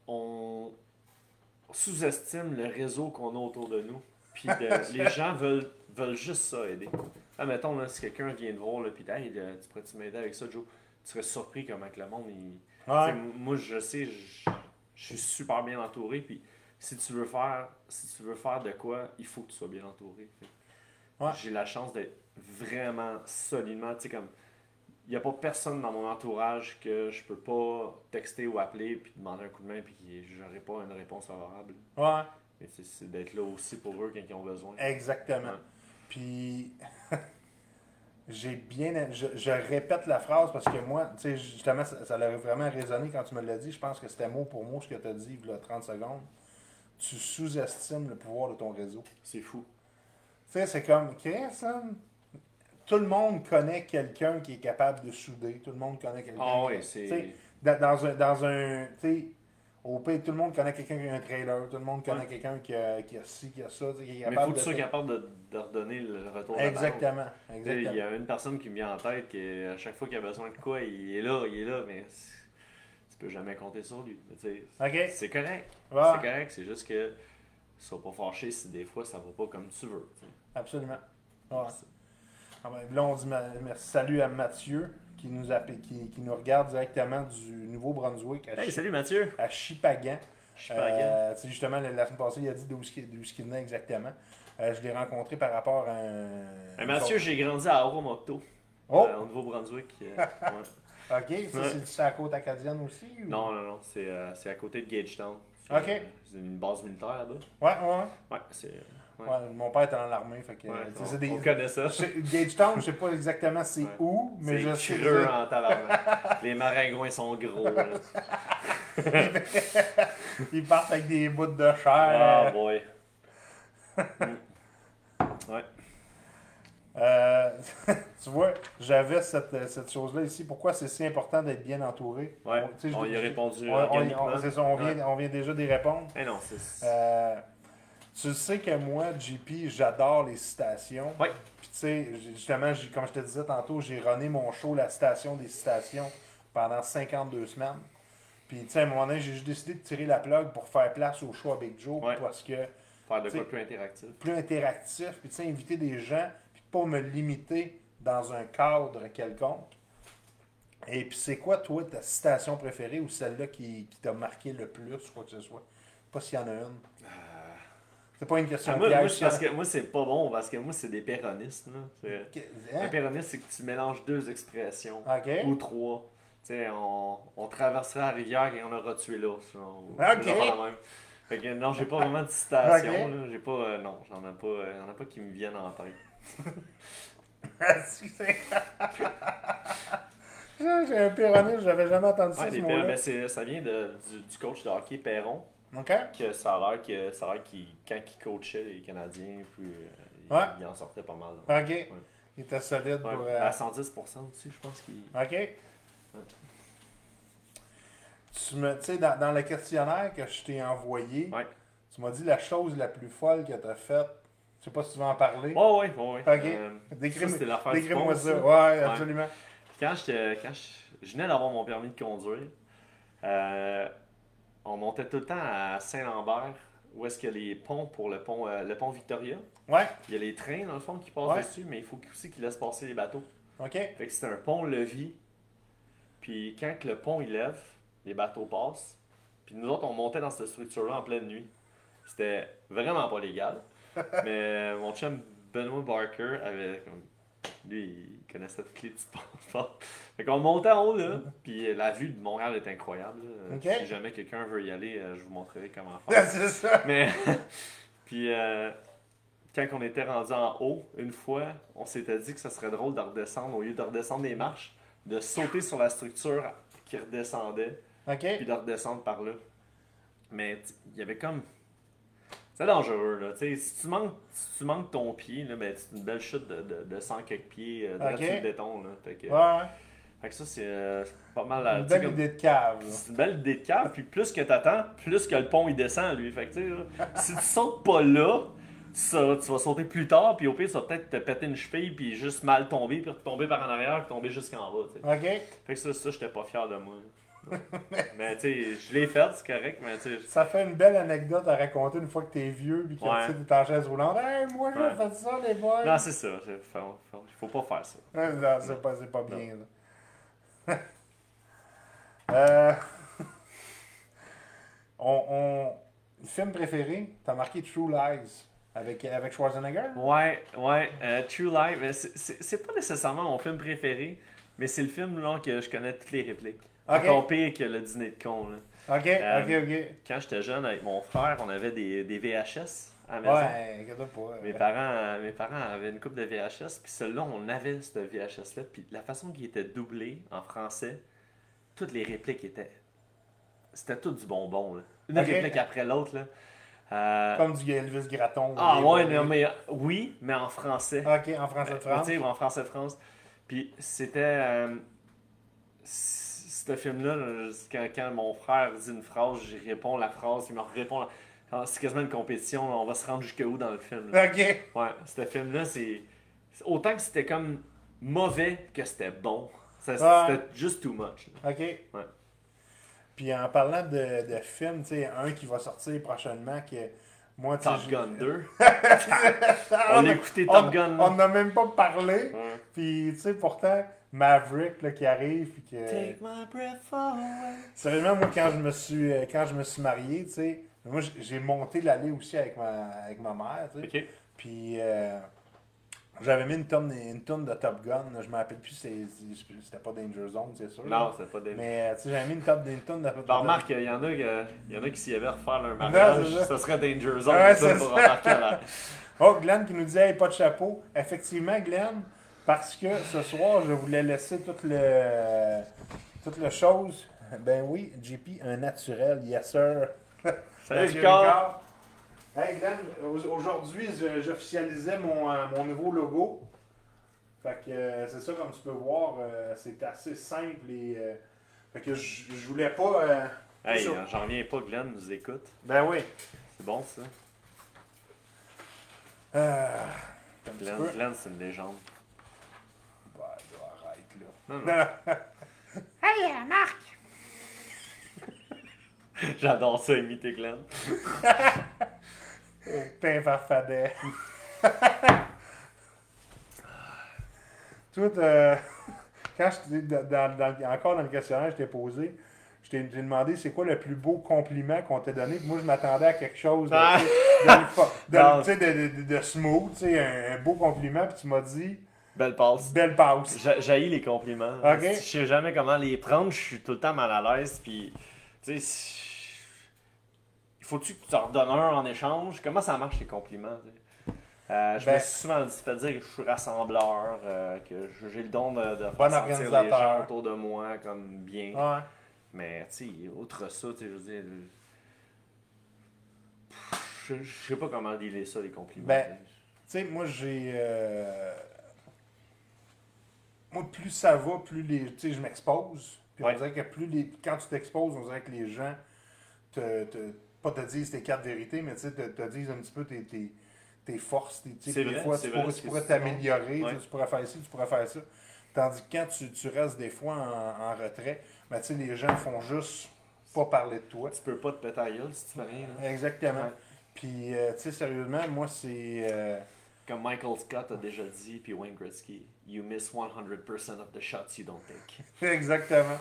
on sous-estime le réseau qu'on a autour de nous. Puis de- [laughs] les gens veulent, veulent juste ça aider. Ah, mettons, là, si quelqu'un vient te voir, là, puis hey, là, tu pourrais-tu m'aider avec ça, Joe? Tu serais surpris comment que le monde. Il... ouais, Moi, je sais, je, je suis super bien entouré. Puis si tu veux faire, si tu veux faire de quoi, il faut que tu sois bien entouré. Ouais. J'ai la chance d'être vraiment solidement, tu sais, comme. Il n'y a pas personne dans mon entourage que je peux pas texter ou appeler puis demander un coup de main puis que j'aurai pas une réponse favorable. ouais, Mais c'est- d'être là aussi pour eux quand ils ont besoin. exactement. Ouais. Puis, [laughs] j'ai bien. Je, je répète la phrase parce que moi, tu sais, justement, ça, ça a vraiment résonné quand tu me l'as dit. Je pense que c'était mot pour mot ce que tu as dit il y a 30 secondes. Tu sous-estimes le pouvoir de ton réseau. C'est fou. Tu sais, c'est comme, Chris, hein, tout le monde connaît quelqu'un qui est capable de souder. Tout le monde connaît quelqu'un. Ah oui, c'est. dans, un. Dans un tu sais, au pays, tout le monde connaît quelqu'un qui a un trailer. Tout le monde connaît Ouais. quelqu'un qui a, qui a ci, qui a ça. qui est Mais il faut que tu sois capable de, de redonner le retour de. Exactement. Sais, Il y Exactement. a une personne qui me vient en tête qui, à chaque fois qu'il a besoin de quoi, il est là, il est là, mais tu peux jamais compter sur lui. Mais tu sais, OK. C'est correct. Ouais, C'est correct, c'est juste que sois pas fâché si des fois ça va pas comme tu veux. absolument. Ouais. Là, on dit salut à Mathieu qui nous, qui, qui nous regarde directement du Nouveau-Brunswick à, Hey, salut Mathieu! à Chipagan. Again. Euh, tu sais, justement, la, semaine passée, il a dit d'où d'où qu'il venait exactement. Euh, je l'ai rencontré par rapport à un. Hey, Mathieu, j'ai grandi à Oromoto, Oh! euh, au Nouveau-Brunswick. euh, [laughs] ouais. Ok, ça, Ouais. c'est sur la côte acadienne aussi? ou- Non, non, non, c'est euh, à côté de Gagetown. Ok. euh, C'est une base militaire là-bas. Ouais, ouais. Ouais, c'est. Ouais. ouais. mon père était dans l'armée, fait que. ouais, on, c'est des- on connaît ça. Gagetown, je sais pas exactement c'est où, mais je sais. creux en tabarnak. Les maringouins sont gros. [laughs] Ils partent avec des bouts de chair. Ah boy. Ouais. Euh, [laughs] tu vois, j'avais cette, cette chose-là ici. Pourquoi c'est si important d'être bien entouré? Ouais, On- y a répondu on- on- organiquement. on- c'est ça, on vient, Ouais. on vient déjà d'y répondre. Eh non, c'est. Euh, tu sais que moi, JP, j'adore les citations. Ouais. Puis tu sais, justement, j'ai- comme je te disais tantôt, j'ai runné mon show La Citation des citations pendant 52 semaines. Puis tu sais, à un moment donné, j'ai juste décidé de tirer la plug pour faire place au show avec Joe Ouais. parce que Faire de quoi plus interactif. plus interactif, puis tu sais, inviter des gens, puis pas me limiter dans un cadre quelconque. Et puis c'est quoi, toi, ta citation préférée ou celle-là qui, qui t'a marqué le plus, quoi que ce soit? Pas s'il y en a une. C'est pas une question Ah, moi, piège, moi, je- parce que moi, c'est pas bon parce que moi, c'est des péronistes. là. Un hein? péroniste, c'est que tu mélanges deux expressions. Ou trois. On, on traversera la rivière et on aura tué l'ours. là. Ou- Ok. de même. Fait que non, j'ai pas vraiment de citation. Là. J'ai pas. euh, non, j'en ai pas. euh, y'en a pas qui me viennent en tête. [laughs] J'ai un péroniste, j'avais jamais entendu ça, Ouais, ce mot-là. pér- ben, ça vient de, du, du coach de hockey Perron. OK? Que ça a l'air que ça a l'air qu'il quand il coachait les Canadiens, puis euh, il, Ouais. il en sortait pas mal. OK. Il était solide Ouais, pour... euh, À 110% aussi, je pense qu'il. OK. Tu me, tu sais, dans, dans le questionnaire que je t'ai envoyé, Ouais. tu m'as dit la chose la plus folle que tu as faite. Je sais pas si tu veux en parler. Oh, ouais, ouais, ouais. Ok. Euh, Décris- ça, Décris-moi pont, ça. ça. Ouais, absolument. Quand, quand je, je venais d'avoir mon permis de conduire, euh, on montait tout le temps à Saint-Lambert, où est-ce qu'il y a les ponts pour le pont, euh, le pont Victoria. Ouais. Il y a les trains, dans le fond, qui passent Ouais. dessus, mais il faut aussi qu'ils laissent passer les bateaux. OK. Fait que c'est un pont-levis. Puis quand que le pont il lève, les bateaux passent. Puis nous autres, on montait dans cette structure-là en pleine nuit. C'était vraiment pas légal. [laughs] Mais mon chum Benoît Barker avait comme. Lui, il connaissait toutes les petites passeports. [laughs] Fait qu'on montait en haut là. Puis la vue de Montréal est incroyable. là. Ok. Si jamais quelqu'un veut y aller, euh, je vous montrerai comment faire. [laughs] c'est ça. Mais, [laughs] puis, euh, quand on était rendu en haut, une fois, on s'était dit que ce serait drôle de redescendre, au lieu de redescendre les marches, de sauter sur la structure qui redescendait, OK. puis de redescendre par là. Mais t- il y avait comme. C'est dangereux, là. Tu sais, si tu manques, si tu manques ton pied, là, ben, c'est une belle chute de, de, de 100 quelques pieds euh, direct Ok. sur le béton, là. Fait que, Ouais, ouais. fait que ça, c'est euh, pas mal. la- Une tu sais, belle comme- idée de cave. là. c'est une belle idée de cave, puis plus que t'attends, plus que le pont il descend lui. Fait que là, si tu sautes pas là, ça, tu vas sauter plus tard, puis au pire, tu vas peut-être te péter une cheville, puis juste mal tomber, puis tomber par en arrière, puis tomber jusqu'en bas. tu sais. OK. Fait que ça, ça j'étais pas fier de moi. [laughs] mais tu sais, je l'ai fait, c'est correct, mais tu sais. Ça fait une belle anecdote à raconter une fois que t'es vieux puis que Ouais. tu t'es en chaise roulante. Hey, moi j'ai Ouais. fait ça, les boys. Non, c'est ça. c'est- Faut, faut, faut pas faire ça. [laughs] Non, c'est pas, pas bien. là. [laughs] euh... on, film préféré, t'as marqué True Lies avec, avec Schwarzenegger? Ouais, ouais, euh, True c'est c'est pas nécessairement mon film préféré, mais c'est le film là, que je connais toutes les répliques. Ok. Encore pire que le dîner de con. Là. Ok, Euh, ok, ok. Quand j'étais jeune avec mon frère, on avait des, des VHS à la maison. Ouais, pas. Mes parents, mes parents avaient une coupe de VHS, puis celui-là, on avait ce VHS-là, puis la façon qu'il était doublé en français, toutes les répliques étaient. C'était tout du bonbon, là. Une Ok. réplique après l'autre, là. Euh, Comme du Elvis Gratton. Ah ouais, non, mais oui, mais en français. Ok, en français de France. Tu sais, en français de France. Puis c'était. euh, ce film-là, là, quand, quand mon frère dit une phrase, j'y réponds la phrase, il me répond. la- Ah, C'est quasiment une compétition, là, on va se rendre jusqu'où dans le film. là? Ok. Ouais, ce film-là, c'est. Autant que c'était comme mauvais que c'était bon. Ouais. C'était juste too much. là. Ok. Puis en parlant de, de films, tu sais, un qui va sortir prochainement, que moi, tu sais, Top Gun 2. Ah, [laughs] On a écouté on- Top Gun. On n'a même pas parlé. Ouais. Puis, tu sais, pourtant, Maverick là, qui arrive. Puis que... Take my breath away. Sérieusement, moi, quand je me suis, euh, quand je me suis marié, tu sais, moi, j'ai monté l'allée aussi avec ma, avec ma mère, tu sais. Puis, euh, j'avais mis une tonne, une tonne de Top Gun. là, Je me rappelle plus, c'était pas Danger Zone, c'est sûr. Non, là. c'est pas des. Mais, euh, tu sais, j'avais mis une tonne, une tonne de Ben, remarque, il y en a, que- il y en a qui s'y avaient refaire leur Non, mariage, c'est ça. serait Danger Zone, Ouais, ça, pour ça. remarquer la- Oh, Glenn qui nous disait hey, pas de chapeau. Effectivement, Glenn, parce que ce soir, je voulais laisser toute le toute le chose. Ben oui, JP, un naturel, yes sir. [laughs] Salut, Ricard. Hey Glenn, au- aujourd'hui, j'officialisais mon, euh, mon nouveau logo. Fait que euh, c'est ça, comme tu peux voir, euh, c'est assez simple et. fait que je je voulais pas. euh, Hey, j'en reviens pas, Glenn nous écoute. Ben oui. C'est bon, ça? Euh, Glenn. Glenn c'est une légende. Ben, arrête là. Non, non. Hey, euh, Marc! J'adore ça, imiter Glenn. Pain farfadet. Tout, euh, quand je dans, dans- encore dans le questionnaire, je t'ai posé, je t'ai demandé c'est quoi le plus beau compliment qu'on t'a donné. Puis moi, je m'attendais à quelque chose de, Ah. smooth, un, un beau compliment. Puis tu m'as dit Belle passe. belle passe. J'haïs les compliments. Ok. Je sais jamais comment les prendre, je suis tout le temps mal à l'aise. Puis, tu sais, il faut-tu que tu en redonnes un en échange? Comment ça marche les compliments? Euh, Je Ben- me suis souvent dit, fait dire que je suis rassembleur, euh, que j'ai le don de, de faire sentir les gens autour de moi comme bien. Ouais. Mais, tu sais, outre ça, tu sais, je veux dire. Je, je sais pas comment dealer ça, les compliments. Ben. Tu sais, moi, j'ai. euh, Moi, plus ça va, plus les. Tu sais, je m'expose. Puis Ouais. on dirait que plus les. Quand tu t'exposes, on dirait que les gens te. te- Pas te disent tes quatre vérités, mais tu sais, te, te disent un petit peu tes, tes, tes forces. tes- des fois, tu vrai, pourrais, tu pourrais t'améliorer. tu Ouais. Pourrais faire ci, tu pourrais faire ça. Tandis que quand tu, tu restes des fois en, en retrait, ben, tu sais, les gens font juste pas parler de toi. Tu peux pas te péter à gueule si tu fais rien. là. Exactement. Ouais. Puis, euh, tu sais, sérieusement, moi, c'est. euh, Comme Michael Scott a déjà dit, puis Wayne Gretzky, you miss 100% of the shots you don't take. [laughs] Exactement.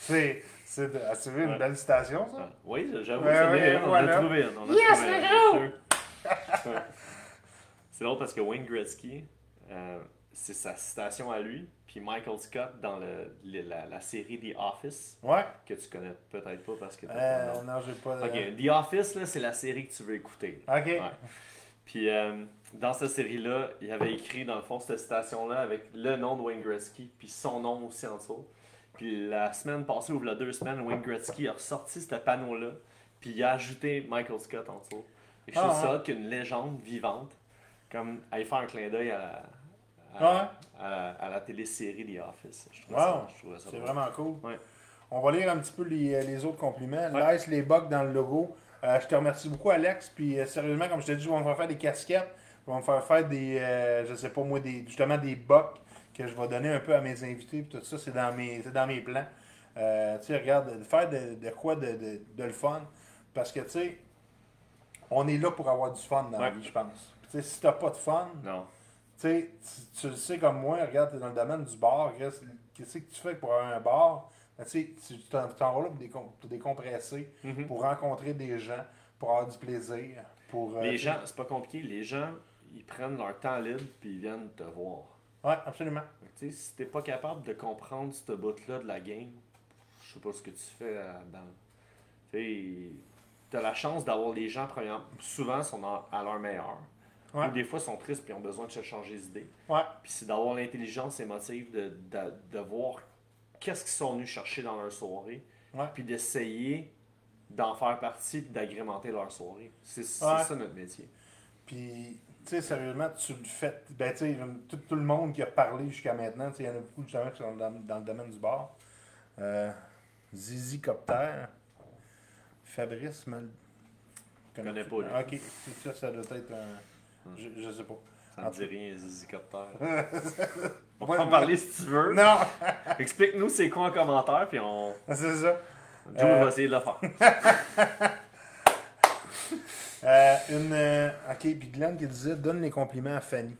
c'est c'est ah, une Ouais. belle citation, ça? Ah, oui, j'avoue, Ouais, ça ouais, l'est, on voilà. a trouvé une. on a Yes, trouvé une, c'est drôle parce que Wayne Gretzky, euh, c'est sa citation à lui, puis Michael Scott dans le, le- la, la série The Office, Ouais. que tu connais peut-être pas parce que Euh, nom. non, j'ai pas. Ok, The Office, là, c'est la série que tu veux écouter. Ok. Ouais. Puis euh, dans cette série-là, il avait écrit dans le fond cette citation-là avec le nom de Wayne Gretzky, puis son nom aussi en dessous. Puis la semaine passée, ou la deux semaines, Wayne Gretzky a ressorti ce panneau-là, puis il a ajouté Michael Scott en dessous. Et je trouve Ah, ça qu'une légende vivante, comme aller faire un clin d'œil à la, à, Ouais. à la, à la télésérie The Office. Je Wow. ça, C'est vraiment cool. Ouais. On va lire un petit peu les, les autres compliments. Ouais. Lice, les bugs dans le logo. Euh, je te remercie beaucoup, Alex. Puis euh, sérieusement, comme je t'ai dit, me faire faire des casquettes. Je vais me faire faire des, euh, je sais pas moi, des, justement des bucks que je vais donner un peu à mes invités. Puis tout ça, c'est dans mes, c'est dans mes plans. Euh, tu sais, regarde, de faire de, de quoi de, de, de le fun. Parce que, tu sais, on est là pour avoir du fun dans la vie, je pense. Tu sais, si t'as pas de fun, Non. tu sais, tu, le sais comme moi, regarde, tu es dans le domaine du bar, qu'est-ce que tu fais pour avoir un bar? Ben, tu sais, tu t'en vas là pour, décom- pour décompresser, Mhm. pour rencontrer des gens, pour avoir du plaisir, pour... euh, Les gens, c'est pas compliqué, les gens, ils prennent leur temps libre puis ils viennent te voir. Ouais, absolument. Tu sais, si t'es pas capable de comprendre ce bout-là de la game, je sais pas ce que tu fais euh, dans. Tu t'as la chance d'avoir les gens, premièrement, souvent sont à leur meilleur. Ouais. Ou des fois sont tristes puis ont besoin de se changer d'idée. Ouais, Puis c'est d'avoir l'intelligence émotive de, de, de voir qu'est-ce qu'ils sont venus chercher dans leur soirée. Ouais. Puis d'essayer d'en faire partie puis d'agrémenter leur soirée. C'est ça notre métier. puis, sais, sérieusement, tu le fais... Ben, tu sais, tout, tout le monde qui a parlé jusqu'à maintenant, tu sais, il y en a beaucoup justement qui sont dans, dans le domaine du bar. Euh, Zizi Copter, Fabrice Mal... Je connais pas, lui. Ok, ça, ça doit être un... Je, je sais pas. Ça tout dit rien, Zizi Copter. [laughs] On Ouais, va en parler si tu veux. Non! [laughs] Explique-nous c'est quoi en commentaire, puis on... c'est ça. Joe Euh. va essayer de le faire. [laughs] Euh, une, euh, ok, puis Glenn qui disait donne les compliments à Fanny,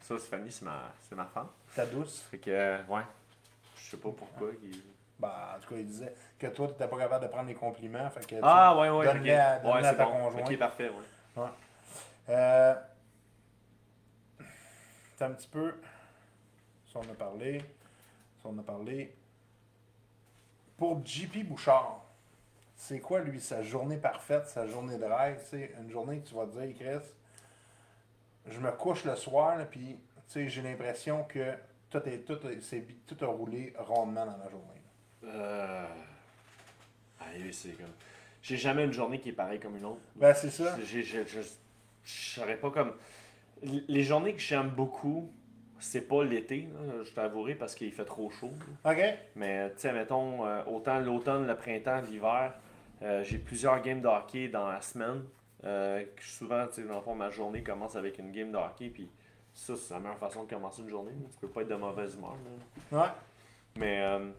Ça, c'est Fanny, c'est ma, c'est ma femme. ta douce. Fait que, euh, ouais. Je sais pas pourquoi. il- Bah, en tout cas, il disait que toi, tu n'étais pas capable de prendre les compliments. Fait que, tu- Ah, ouais, ouais. donne-les à- donne-les Ouais, à c'est ta bon. conjointe. Ok, parfait, ouais. Euh, c'est un petit peu. Si on a parlé. Si on a parlé. Pour JP Bouchard, c'est quoi, lui, sa journée parfaite, sa journée de rêve? tu sais, une journée que tu vas te dire, Chris, je me couche le soir, puis tu sais, j'ai l'impression que tout, est, tout, est- c'est- tout a roulé rondement dans la journée. Euh... Allez, c'est comme... J'ai jamais une journée qui est pareille comme une autre. Ben, c'est ça. Je saurais pas comme... Les journées que j'aime beaucoup, c'est pas l'été, je t'avouerai, parce qu'il fait trop chaud. là. OK? Mais tu sais, mettons, euh, autant l'automne, le printemps, l'hiver, euh, j'ai plusieurs games de hockey dans la semaine. Euh, souvent, tu sais, dans le fond, ma journée commence avec une game de hockey, puis ça, c'est la meilleure façon de commencer une journée. Tu peux pas être de mauvaise humeur. là. Ouais. Mais euh,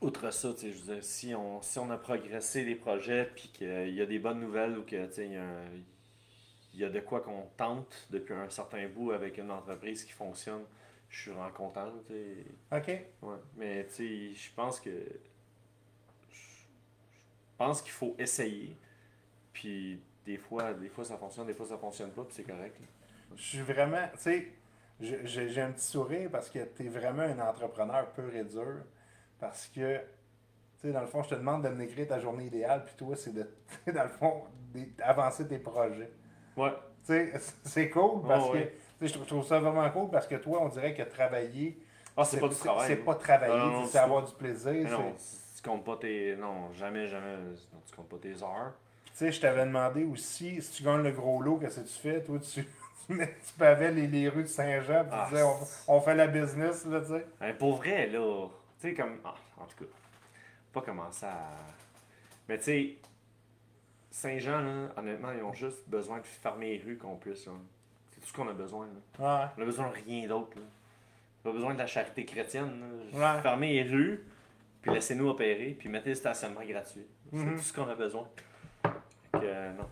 outre ça, tu sais, je veux dire, si on, si on a progressé les projets, puis qu'il y a des bonnes nouvelles ou que tu sais, il y, a un- y a de quoi qu'on tente depuis un certain bout avec une entreprise qui fonctionne, je suis vraiment content. tu sais. OK? Ouais, mais tu sais, je pense que. Je pense qu'il faut essayer. Puis des fois, des fois ça fonctionne, des fois ça fonctionne pas, puis c'est correct. là. Je suis vraiment, tu sais, j'ai- un petit sourire parce que tu es vraiment un entrepreneur pur et dur. Parce que, tu sais, dans le fond, je te demande de me décrire ta journée idéale, puis toi, c'est de, [laughs] dans le fond, d'avancer tes projets. Ouais, Tu sais, c'est cool parce Oh, que, ouais. tu sais, je trouve, je trouve ça vraiment cool parce que toi, on dirait que travailler, ah, c'est pas du travail. C'est pas travailler, c'est avoir du plaisir. Tu comptes pas tes. Non, jamais, jamais. Non, tu comptes pas tes heures. Tu sais, je t'avais demandé aussi, si tu gagnes le gros lot, qu'est-ce que tu fais? Toi, tu, [laughs] tu pavais les, les rues de Saint-Jean, Ah, tu disais, on, on fait la business, là, tu sais. Hein, pour vrai, là, tu sais, comme. ah, en tout cas, pas commencer à. Mais tu sais, Saint-Jean, là, honnêtement, ils ont juste besoin de fermer les rues qu'on puisse. là. C'est tout ce qu'on a besoin. Là. Ouais. On a besoin de rien d'autre. là. On a besoin de la charité chrétienne. là. Ouais. Fermez les rues, puis laissez-nous opérer, puis mettez le stationnement gratuit. C'est Mhm. tout ce qu'on a besoin. Fait que, euh, non.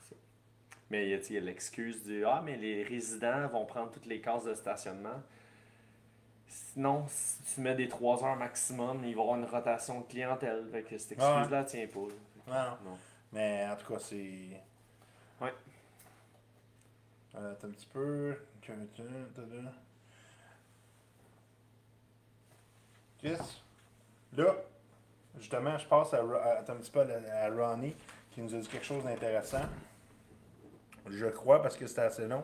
ça. Mais il y a, l'excuse du Ah, mais les résidents vont prendre toutes les cases de stationnement. Sinon, si tu mets des 3 heures maximum, il va y avoir une rotation de clientèle. Fait que cette Ouais. excuse-là, tient pas. Ouais, non. Non. Mais en tout cas, c'est. Ouais. Euh, attends un petit peu. Tada. Là, justement, je passe à, un petit peu à, à Ronnie qui nous a dit quelque chose d'intéressant. Je crois, parce que c'était assez long.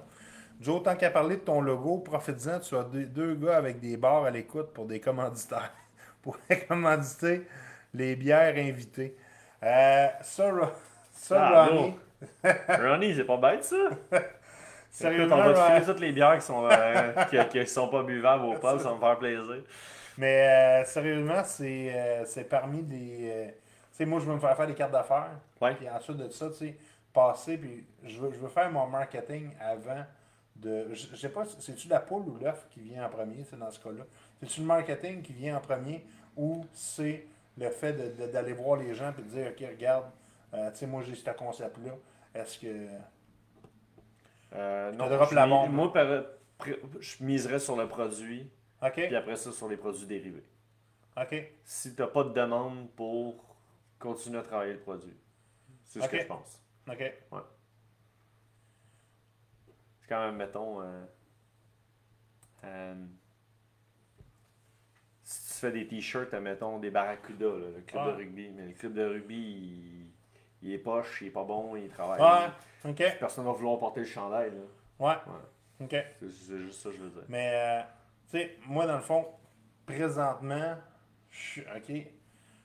Joe, tant qu'à parler de ton logo, profites-en, tu as deux, deux gars avec des bars à l'écoute pour des commanditaires. [laughs] pour commanditer les bières invitées. Euh, ça, Ah, Ronnie. Ronnie, c'est pas bête ça? [laughs] Sérieusement, on va te filer toutes les bières qui sont, euh, qui, qui sont pas buvables au pub, ça va me faire plaisir. Mais euh, sérieusement, c'est euh, c'est parmi les. euh, tu sais, moi, je veux me faire faire des cartes d'affaires. Ouais. Puis ensuite de ça, tu sais, passer. Puis je veux, je veux faire mon marketing avant de. Je sais pas, c'est-tu la poule ou l'œuf qui vient en premier, c'est dans ce cas-là? C'est-tu le marketing qui vient en premier ou c'est le fait de- de- d'aller voir les gens et de dire, OK, regarde, tu sais, moi, j'ai ce concept-là. Est-ce que. Non, je la bombe. Moi, par- je miserais sur le produit, OK, puis après ça, sur les produits dérivés. OK, Si t'as pas de demande pour continuer à travailler le produit. C'est ce que je pense. OK. C'est quand même, mettons, euh, euh, si tu fais des t-shirts, mettons, des Barracuda, là, le club de rugby. Mais le club de rugby, il, il est poche, il est pas bon, il travaille. Ouais, OK, Personne va vouloir porter le chandail. Là. ouais, Ouais. OK. C'est, c'est juste ça que je veux dire. Mais, euh, tu sais, moi, dans le fond, présentement, je suis. OK,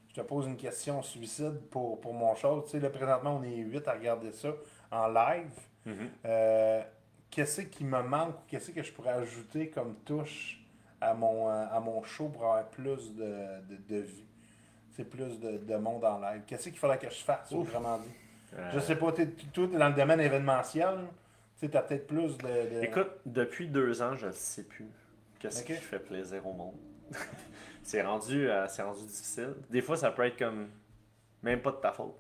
je te pose une question suicide pour, pour mon show. Tu sais, là, présentement, on est 8 à regarder ça en live. Mhm. Euh, qu'est-ce qui me manque ou qu'est-ce que je pourrais ajouter comme touche à mon, à mon show pour avoir plus de, de, de vues? C'est plus de, de monde en live. Qu'est-ce qu'il faudrait que je fasse, autrement dit? Euh, Je sais pas, toi, t'es dans le domaine événementiel. Tu sais, as peut-être plus de, de- Écoute, depuis deux ans, je ne sais plus qu'est-ce Ok. qui fait plaisir au monde? [laughs] c'est rendu, euh, rendu difficile. Des fois, ça peut être comme même pas de ta faute.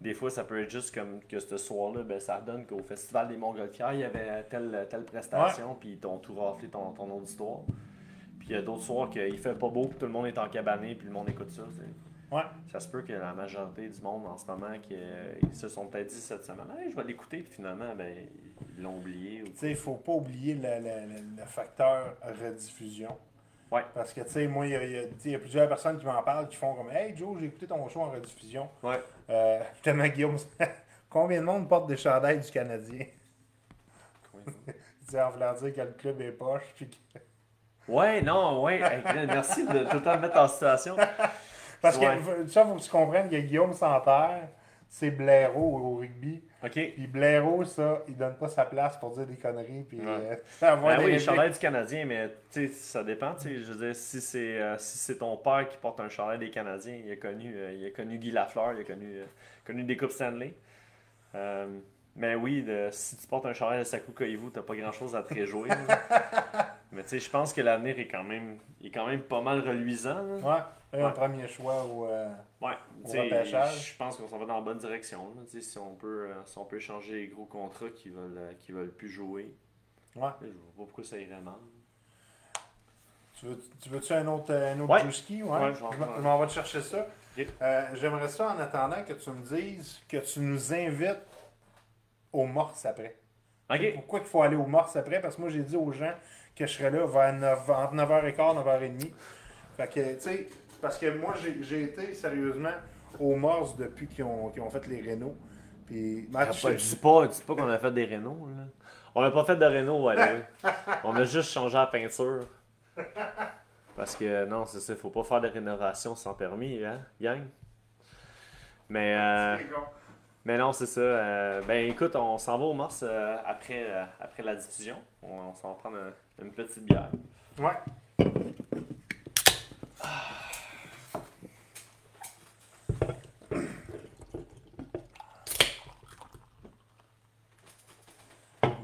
Des fois, ça peut être juste comme que ce soir-là, ben, ça donne qu'au Festival des Montgolfières, il y avait telle, telle prestation, puis ils t'ont tout raflé ton, ton auditoire. Puis il y a d'autres soirs qu'il fait pas beau, puis tout le monde est en cabané, puis le monde écoute ça. Ouais. Ça se peut que la majorité du monde en ce moment, qui, euh, ils se sont peut-être dit cette semaine, hey, je vais l'écouter, puis finalement, ben, ils l'ont oublié. ou- Tu sais, il faut pas oublier le, le- le- facteur rediffusion. Ouais. Parce que, tu sais, moi, il y, a- y plusieurs personnes qui m'en parlent, qui font comme Hey Joe, j'ai écouté ton show en rediffusion. Ouais. Euh, [laughs] Guillaume, [laughs] combien de monde porte des chandails du Canadien? [laughs] Tu sais, en voulant dire que le club est poche. Puis que- Ouais, non, ouais. Merci de tout le temps me mettre en situation. Parce que ça, faut que tu comprennes que Guillaume Santerre, c'est Blaireau au rugby. OK. Puis Blaireau, ça, il donne pas sa place pour dire des conneries. Puis Ouais. euh, [laughs] avoir Ben des oui, répliques. chandail du Canadien, mais ça dépend. Je veux dire, si c'est euh, si c'est ton père qui porte un chandail des Canadiens, il a connu, euh, il a connu Guy Lafleur, il a connu, euh, connu des Coupes Stanley. Mais oui, de- si tu portes un chandail de Sakou Koivu, t'as pas grand chose à te réjouir. [laughs] là. je pense que l'avenir est quand même est quand même pas mal reluisant. là. Ouais, un Ouais. premier choix ou. euh, Ouais, Au repêchage. je pense qu'on s'en va dans la bonne direction. là. Si on peut, euh, si on peut changer les gros contrats qui veulent, euh, qui veulent plus jouer, Ouais. je vois pas pourquoi ça irait mal. Tu veux- tu veux-tu un autre, un autre Ouais. Juski? Ouais? Ouais, je m'en- vais te chercher ça. Euh, J'aimerais ça en attendant que tu me dises que tu nous invites au Morse après. Pourquoi il faut aller au Morse après? Parce que moi, j'ai dit aux gens que je serais là vers 9, entre 9h15 9h30. Fait que, tu sais, parce que moi, j'ai été sérieusement au Morse depuis qu'ils ont, ont fait les Renault. Puis, Ah, dis pas, dis pas qu'on a fait des rénaux. Là. On n'a pas fait de rénaux, ouais, [laughs] On a juste changé la peinture. Parce que non, c'est ça, faut pas faire de rénovation sans permis, hein, gang. Mais, euh. Mais non, c'est ça. euh, ben écoute, on s'en va au Mars euh, après, euh, après la diffusion. On, on s'en va prendre un- une petite bière. Ouais.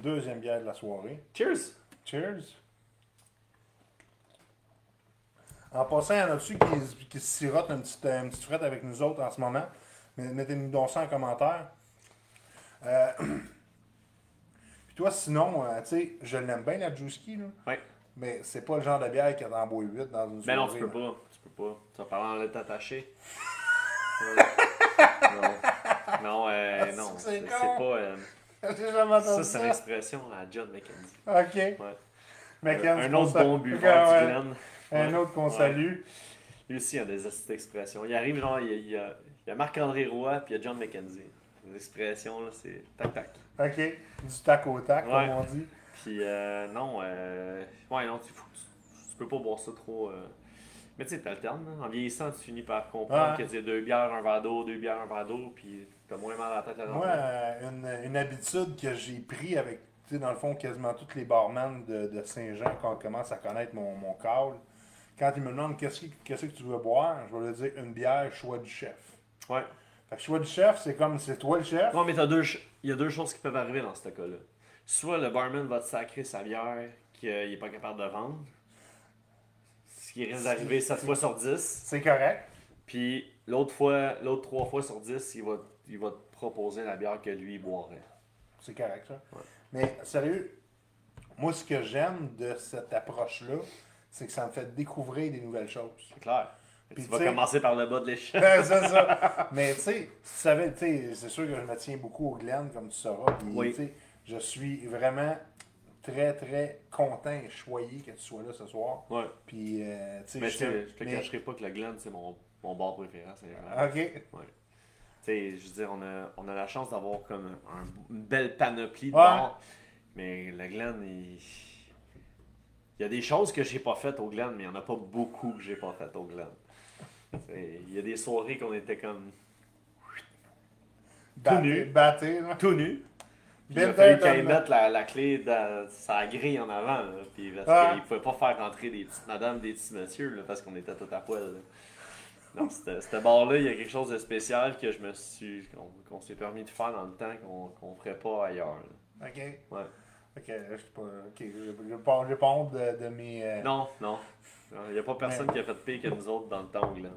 Deuxième bière de la soirée. Cheers! Cheers. En passant, il y en a-tu qui, qui se sirotent une petite, une petite frette avec nous autres en ce moment? Mettez-nous donc ça en commentaire. Euh, [clears throat] Puis toi, sinon, euh, tu sais, je l'aime bien la Juicy, là. Ouais. Mais c'est pas le genre de bière qui en boit 8 dans une Mais non, soirée, tu peux pas. Tu peux pas. Tu vas parler en lettre attachée. [laughs] Non. Non, euh, Ah, non. c'est pas. J'ai jamais ça, c'est une expression à John McKenzie. OK. Ouais. Un autre bon buveur Ouais, du ouais. Glen. Un Ouais. autre qu'on salue. Lui aussi, il a des astuces d'expression. Il arrive, genre, il il y a, il y a Marc-André Roy, puis il y a John McKenzie. L'expression, là, c'est tac-tac. OK. Du tac au tac, Ouais. comme on dit. Puis, euh, non, euh, ouais, non, tu, tu, tu peux pas boire ça trop. euh. Mais tu sais, t'alternes. hein. En vieillissant, tu finis par comprendre que tu deux bières, un verre d'eau, deux bières, un verre d'eau, puis t'as moins mal à la tête la Moi, une, une habitude que j'ai pris avec, tu sais, dans le fond, quasiment tous les barman de, de Saint-Jean, quand on commence à connaître mon, mon call, quand ils me demandent qu'est-ce que, qu'est-ce que tu veux boire, je vais leur dire une bière, choix du chef. Ouais. Fait que choix du chef, c'est comme c'est toi le chef. Non, mais t'as deux, il y a deux choses qui peuvent arriver dans ce cas-là. Soit le barman va te sacrer sa bière qu'il n'est pas capable de vendre, ce qui risque d'arriver 7 fois sur 10. C'est correct. Puis l'autre fois, l'autre 3 fois sur 10, il va, il va te proposer la bière que lui boirait. C'est correct, ça. Ouais. Mais sérieux, moi, ce que j'aime de cette approche-là, c'est que ça me fait découvrir des nouvelles choses. C'est clair. Puis, tu vas commencer par le bas de l'échelle. Ben, c'est ça. Mais tu sais, tu savais, tu sais, c'est sûr que je me tiens beaucoup au Glen, comme tu sauras. Puis, Oui. je suis vraiment très, très content et choyé que tu sois là ce soir. Ouais. Puis, euh, tu sais, Mais je te- mais- cacherai pas que le Glen, c'est mon, mon bar préféré. Ok. Tu sais, je veux dire, on a, on a la chance d'avoir comme un- une belle panoplie de Ouais. bars. Mais le Glen, il... il y a des choses que j'ai pas faites au Glen, mais il y en a pas beaucoup que j'ai pas faites au Glen. Il y a des soirées qu'on était comme Batté, nu. batté, là. tout. Puis il Bien a fallu la, la clé dans sa grille en avant. Là, puis parce qu'ils pouvaient pas faire rentrer des petites madames, des petits messieurs, là, parce qu'on était tout à poil. là. Donc, c'était- ce bar-là, il y a quelque chose de spécial que je me suis. qu'on s'est permis de faire dans le temps qu'on qu'on ferait pas ailleurs. là. Ok. Ouais. Ok, je suis pas. Ok, pas, honte de, de mes. euh, Non, non. Il n'y a pas personne qui a fait pire que nous autres dans le temps au Glen.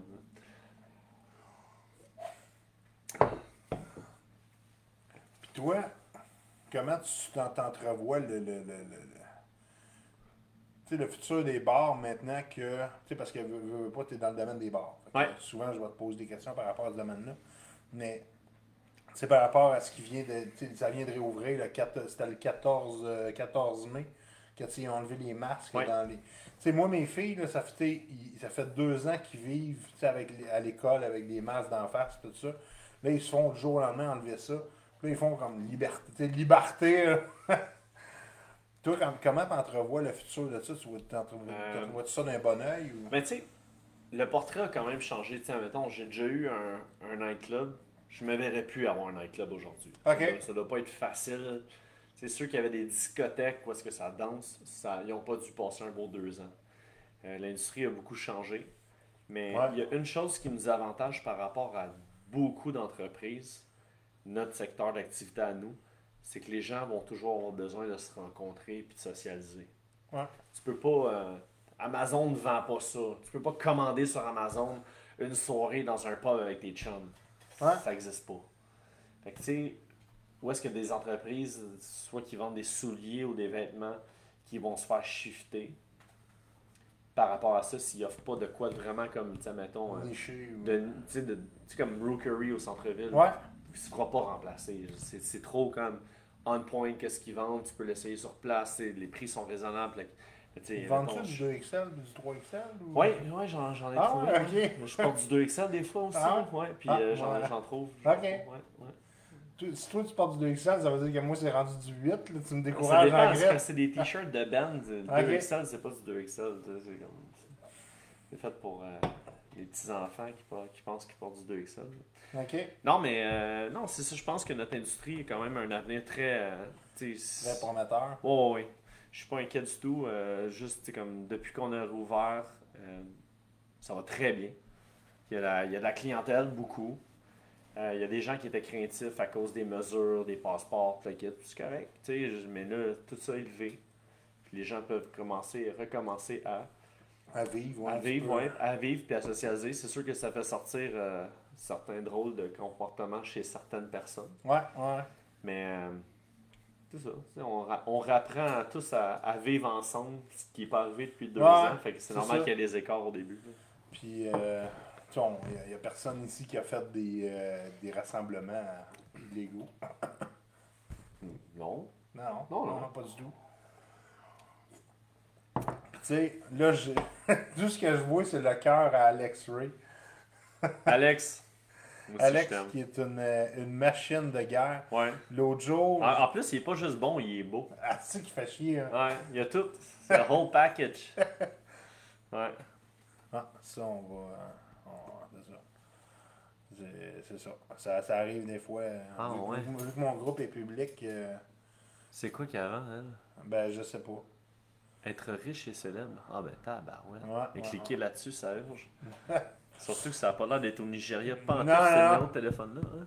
Puis toi, comment tu t'en- t'entrevois le, le, le, le, le- tu sais, le futur des bars maintenant que. Tu sais, parce que veux, veux, veux pas, tu es dans le domaine des bars. Ouais. Souvent, je vais te poser des questions par rapport à ce domaine-là. Mais, sais, par rapport à ce qui vient de. Ça vient de réouvrir, le 4 c'était le 14, euh, 14 mai, que, tu sais, ils ont enlevé les masques Ouais. dans les. Tu sais, moi, mes filles, là, ça, fait, ça fait deux ans qu'ils vivent avec, à l'école avec des masques d'en face, tout ça. Là, ils se font du jour au lendemain enlever ça. Puis là, ils font comme liberté. liberté. [laughs] Toi, quand- comment tu entrevois le futur de ça? Tu vois- Euh, ça d'un bon oeil? Ou... Mais tu sais, le portrait a quand même changé. Tu sais, mettons, j'ai déjà eu un, un nightclub. Je me verrais plus avoir un nightclub aujourd'hui. Ça, ça doit pas être facile. C'est sûr qu'il y avait des discothèques où est-ce que ça danse. Ça, ils n'ont pas dû passer un beau deux ans. Euh, L'industrie a beaucoup changé. Mais Ouais. il y a une chose qui nous avantage par rapport à beaucoup d'entreprises, notre secteur d'activité à nous, c'est que les gens vont toujours avoir besoin de se rencontrer et de socialiser. Ouais. Tu peux pas. euh, Amazon ne vend pas ça. Tu peux pas commander sur Amazon une soirée dans un pub avec tes chums. Ouais. Ça n'existe pas. Fait que tu sais, où est-ce que des entreprises, soit qui vendent des souliers ou des vêtements, qui vont se faire shifter par rapport à ça s'ils offrent pas de quoi vraiment comme, tu sais, mettons, euh, de, comme Rookery au centre-ville. Ouais. Il se fera pas remplacer. C'est c'est trop comme on point qu'est-ce qu'ils vendent. Tu peux l'essayer sur place. Les prix sont raisonnables. Tu sais, Ils vendent ça mettons, du je- 2XL, du 3XL? Ou... Ouais, ouais, j'en j'en ai Ah, trouvé. Je porte du 2XL des fois aussi. Ah, ouais, puis Ah, euh, j'en voilà. j'en trouve. Ok. j'en trouve, ouais, ouais. Tu- Si toi tu portes du 2XL, ça veut dire que moi c'est rendu du 8, là, tu me Ça décourages en dépend, c'est des t-shirts de band. du [laughs] Ok. 2XL, c'est pas du 2XL. tu sais, C'est comme- c'est fait pour euh, les petits-enfants qui, qui pensent qu'ils portent du 2XL. Ok, Non, mais euh, non, c'est ça. Je pense que notre industrie a quand même un avenir très. euh, très prometteur. Ouais, ouais. Je suis pas inquiet du tout. euh, juste, comme depuis qu'on a rouvert, euh, ça va très bien. Il y, a la- il y a de la clientèle, beaucoup. Euh, il y a des gens qui étaient craintifs à cause des mesures, des passeports, tout le. C'est correct. mais là, tout ça est levé. Puis les gens peuvent commencer, recommencer à, À vivre, ouais, à vivre, ouais, à vivre puis à socialiser. C'est sûr que ça fait sortir certains drôles de comportements chez certaines personnes. Ouais, ouais. Mais c'est ça. On, on rapprend tous à, à vivre ensemble, ce qui n'est pas arrivé depuis deux Ouais, ans. Fait que c'est normal qu'il y ait des écarts au début. là. Puis, euh, il n'y a, personne ici qui a fait des, euh, des rassemblements illégaux. Non. Non, Non, non. pas du tout. Tu sais, là, [laughs] tout ce que je vois, c'est le cœur à Alex Ray. Alex, Moi Alex, qui est une, euh, une machine de guerre. Ouais. L'autre jour, En, en plus, il est pas juste bon, il est beau. ah, c'est qui fait chier. Hein? Ouais, il y a tout. C'est le whole package. [laughs] Ouais. Ah, ça, on va. euh, on- c'est ça. Ça. ça. Arrive des fois. euh, Ah, vu, ouais. vu- vu que mon groupe est public, euh, C'est quoi a avant, elle? ben, je sais pas. Être riche et célèbre. Ah ben tabarouette. Ouais, Et ouais, cliquer là-dessus, ça urge. [laughs] Surtout que ça a pas l'air d'être au Nigeria. Pas en Non, tout, ce numéro de téléphone-là. Hein?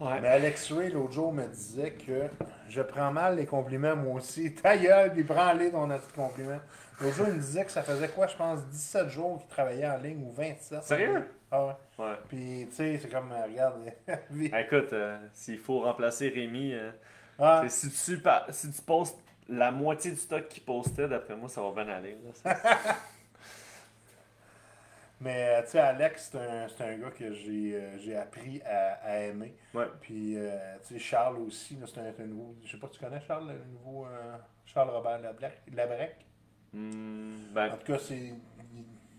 Ouais. Mais Alex Ray, l'autre jour, me disait que je prends mal les compliments, moi aussi. [laughs] Ta gueule, puis prends-les ton petit compliment. L'autre jour, il me disait que ça faisait quoi, je pense, 17 jours qu'il travaillait en ligne ou 27. Sérieux? Ah ouais. Ouais. Puis, tu sais, c'est comme, euh, regarde. [laughs] vie- Ah, Écoute, euh, s'il faut remplacer Rémi, euh, Ah, si, tu, pa- si tu postes la moitié du stock qu'il postait, d'après moi, ça va bien aller. là. Ça- [laughs] mais, euh, tu sais, Alex, c'est un, gars que j'ai euh, appris à, à aimer. Ouais. Puis, euh, tu sais, Charles aussi, c'est un, nouveau. Je sais pas, tu connais Charles, le nouveau euh, Charles Robert Labrec? Hmm, ben, En tout cas, c'est.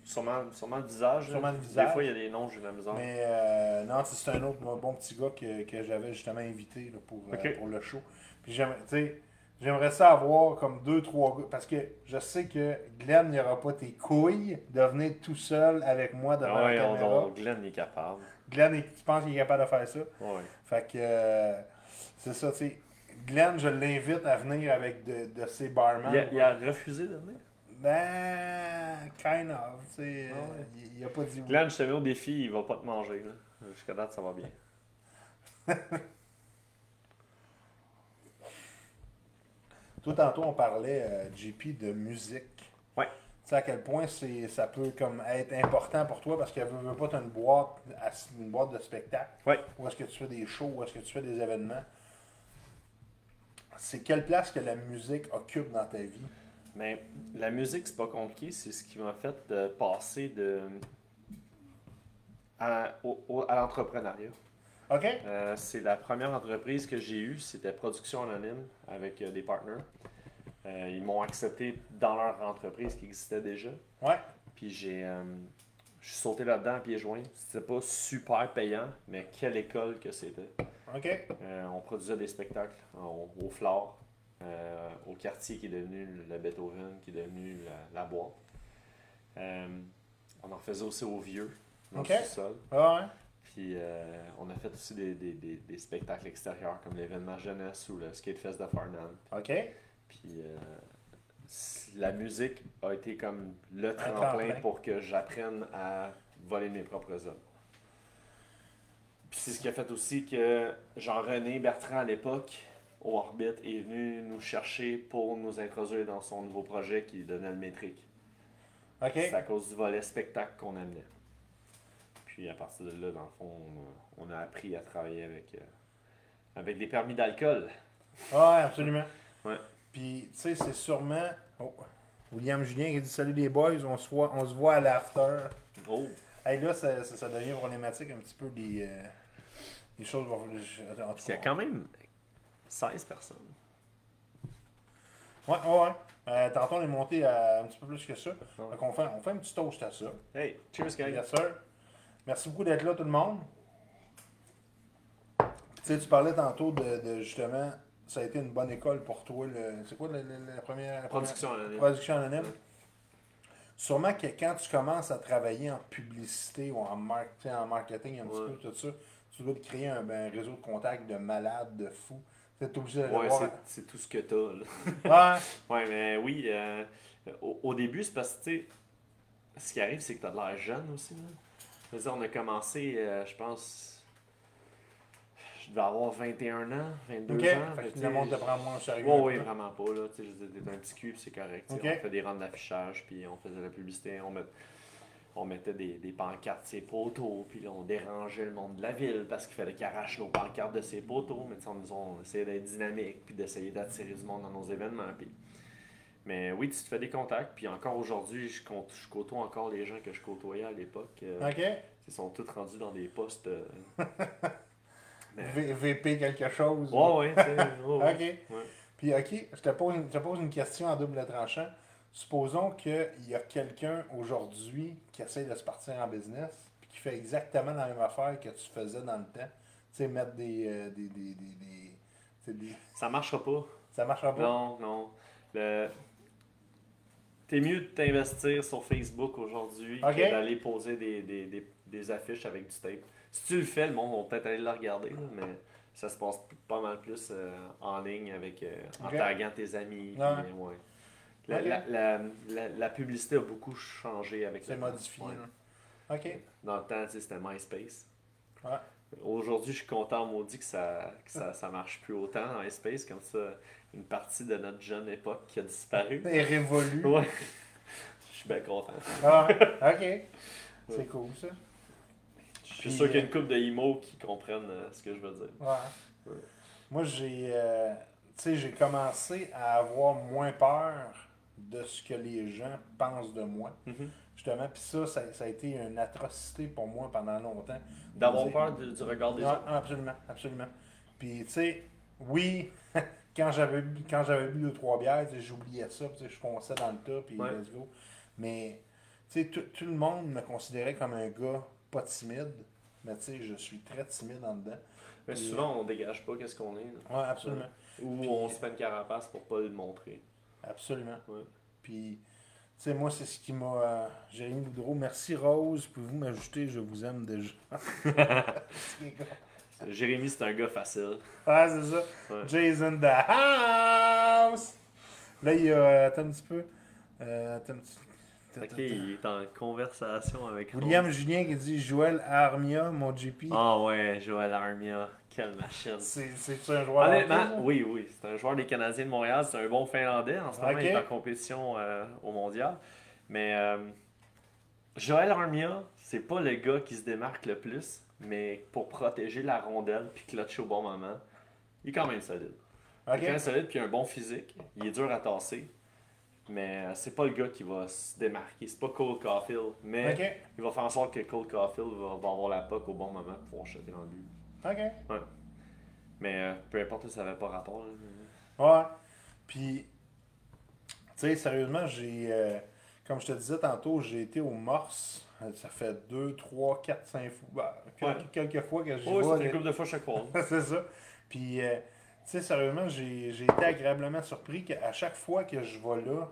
sûrement, sûrement le visage. Sûrement le Des visage. fois, il y a des noms, j'ai de la misère. Mais euh, non, c'est un autre bon petit gars que, que j'avais justement invité là, pour, pour le show. Puis tu sais, j'aimerais ça avoir comme deux, trois gars. Parce que je sais que Glenn n'aura pas tes couilles de venir tout seul avec moi devant ouais, la caméra. on- Glenn est capable. Glenn, tu penses qu'il est capable de faire ça? Ouais. Fait que euh, c'est ça, tu sais. Glenn, je l'invite à venir avec de, de ses barman. Il, a, il a refusé de venir? Ben, kind of. tu sais, Ah ouais. il, il a pas dit oui. Glenn, je te mets au défi, il va pas te manger. Jusqu'à date, ça va bien. [laughs] Toi, tantôt, on parlait, euh, JP, de musique. Ouais. Tu sais à quel point c'est, ça peut comme être important pour toi parce qu'elle veut, veut pas t'as une boîte, une boîte de spectacle. Ouais. Où est-ce que tu fais des shows, où est-ce que tu fais des événements. C'est quelle place que la musique occupe dans ta vie? Mais la musique, c'est pas compliqué. C'est ce qui m'a fait euh, passer de à, au- au- à l'entrepreneuriat. OK? Euh, c'est la première entreprise que j'ai eue, c'était Production Anonyme avec euh, des partners. Euh, ils m'ont accepté dans leur entreprise qui existait déjà. Ouais. Puis j'ai je suis sauté là-dedans à pieds joints. C'était pas super payant, mais quelle école que c'était. OK? On produisait des spectacles au, au Flore, au quartier qui est devenu le Beethoven, qui est devenu la, la boîte. On en faisait aussi au Vieux, dans Ok. le sous-sol. Ah ouais? Puis euh, on a fait aussi des, des- des- des spectacles extérieurs comme l'événement jeunesse ou le Skatefest de Farnham. OK? Puis euh, la musique a été comme le tremplin. tremplin pour que j'apprenne à voler mes propres œuvres. Puis c'est ce qui a fait aussi que Jean-René Bertrand à l'époque, au Orbit, est venu nous chercher pour nous introduire dans son nouveau projet qui donnait le métrique. OK? C'est à cause du volet spectacle qu'on amenait. Puis à partir de là, dans le fond, on a, appris à travailler avec, euh, avec des permis d'alcool. Ah ouais, absolument. Ouais. Puis, tu sais, c'est sûrement. Oh, William Julien qui dit Salut les boys, on se voit, on se voit à l'after. Oh! Hey, là, ça, ça, ça devient problématique un petit peu des, euh, des choses. Il y a quand même 16 personnes. Ouais, ouais, ouais. Euh, tantôt, on est monté à un petit peu plus que ça. Donc, on fait, on fait un petit toast à ça. Hey, cheers, gang! Yes, sir. Merci beaucoup d'être là, tout le monde. Tu sais, tu parlais tantôt de, de, justement, ça a été une bonne école pour toi. le- C'est quoi la première. la première- Production anonyme. Production anonyme? Sûrement que quand tu commences à travailler en publicité ou en, mar- tu sais, en marketing, un petit peu tout ça, tu dois te créer un, ben, un réseau de contacts de malades, de fous. Tu es obligé d'aller Ouais, c'est- c'est tout ce que t'as. là. [laughs] Ouais. [laughs] Ouais, mais oui, euh, au, au début, c'est parce que, tu sais, ce qui arrive, c'est que t'as de l'air jeune aussi. Là. Je veux dire, on a commencé, euh, je pense, je devais avoir 21 ans, 22 Ok. ans. Fait que on tu te prend moins au sérieux. Oui, vraiment pas. Là. Tu sais, je veux dire, t'es un petit cul, c'est correct. On fait des rangs d'affichage, puis on faisait la publicité. On, met- on mettait des, des pancartes ses poteaux, puis là, on dérangeait le monde de la ville parce qu'il fallait qu'ils arrachent nos pancartes de ses poteaux. Mais tu sais, on, on essayait d'être dynamique, puis d'essayer d'attirer du monde dans nos événements. Puis... Mais oui, tu te fais des contacts, puis encore aujourd'hui, je, côtoie encore les gens que je côtoyais à l'époque. euh, OK. Ils sont tous rendus dans des postes. euh, [laughs] mais- VP quelque chose. Ouais, ouais, ouais. [laughs] OK. Ouais. Puis, OK, je te, pose, une- je te pose une question en double tranchant. Supposons qu'il y a quelqu'un aujourd'hui qui essaie de se partir en business puis qui fait exactement la même affaire que tu faisais dans le temps. Tu sais, mettre des. euh, des, des, des, Ça marchera pas. Ça marchera pas? Non, non. Le- T'es mieux de t'investir sur Facebook aujourd'hui que d'aller poser des, des, des, des affiches avec du tape. Si tu le fais, le monde va peut-être aller le regarder, mais ça se passe pas mal plus euh, en ligne avec euh, en taguant tes amis. Ouais. puis, ouais. La, la, la, la- publicité a beaucoup changé avec C'est le temps. modifié. Ouais. là. OK. Dans le temps, c'était MySpace. Aujourd'hui, je suis content, maudit, que ça, que ça, ça marche plus autant dans MySpace. Comme ça, une partie de notre jeune époque qui a disparu. C'est révolu. Ouais. Je suis bien content. Ah, [laughs] OK. C'est cool, ça. Je suis sûr qu'il y a euh, une couple de emo qui comprennent euh, ce que je veux dire. Ouais. Ouais. Moi, j'ai euh, tu sais, j'ai commencé à avoir moins peur de ce que les gens pensent de moi. Mhm. Justement, puis ça, ça, ça a été une atrocité pour moi pendant longtemps. D'avoir peur du, du regard des Ouais, autres. absolument, absolument. Puis, tu sais, oui, [laughs] quand j'avais bu, quand j'avais bu deux, trois bières, j'oubliais ça, je fonçais dans le tas, puis Ouais. let's go. Mais, tu sais, tout, le monde me considérait comme un gars pas timide, mais tu sais, je suis très timide en dedans. Mais souvent, on dégage pas qu'est-ce qu'on est. là. Ouais, absolument. Ou on se fait une carapace pour pas le montrer. Absolument. Ouais. Puis, tu sais, moi, c'est ce qui m'a. euh, Jérémy Boudreau, merci Rose, pouvez-vous m'ajouter, je vous aime déjà. [laughs] [laughs] Jérémy, c'est un gars facile. ah, c'est ça. Ouais. Jason the house. Là, il y a. Attends un petit peu. Euh, attends un petit Ok, il est en conversation avec William Julien qui dit Joël Armia, mon GP. Ah ouais, Joël Armia. Quelle machine. C'est un joueur. Honnêtement, oui, oui. C'est un joueur des Canadiens de Montréal. C'est un bon Finlandais. En ce moment, il est en compétition euh, au mondial. Mais euh, Joël Armia, c'est pas le gars qui se démarque le plus. Mais pour protéger la rondelle puis clutcher au bon moment, il est quand même solide. Il est quand même solide puis il a un bon physique. Il est dur à tasser. Mais euh, c'est pas le gars qui va se démarquer. C'est pas Cole Caulfield. Mais il va faire en sorte que Cole Caulfield va, avoir la puck au bon moment pour pouvoir jeter dans le but. Ok. Mais euh, peu importe, ça n'avait pas rapport. là. Ouais. Puis, tu sais, sérieusement, j'ai. euh, comme je te disais tantôt, j'ai été au Morse. Euh, Ça fait 2, 3, 4, 5 fois. bah, quelques, Ouais. fois que j'y Oui, ça vais, fait une couple de fois chaque fois. [laughs] c'est ça. Puis, euh, tu sais, sérieusement, j'ai j'ai été agréablement surpris qu'à chaque fois que je vais là,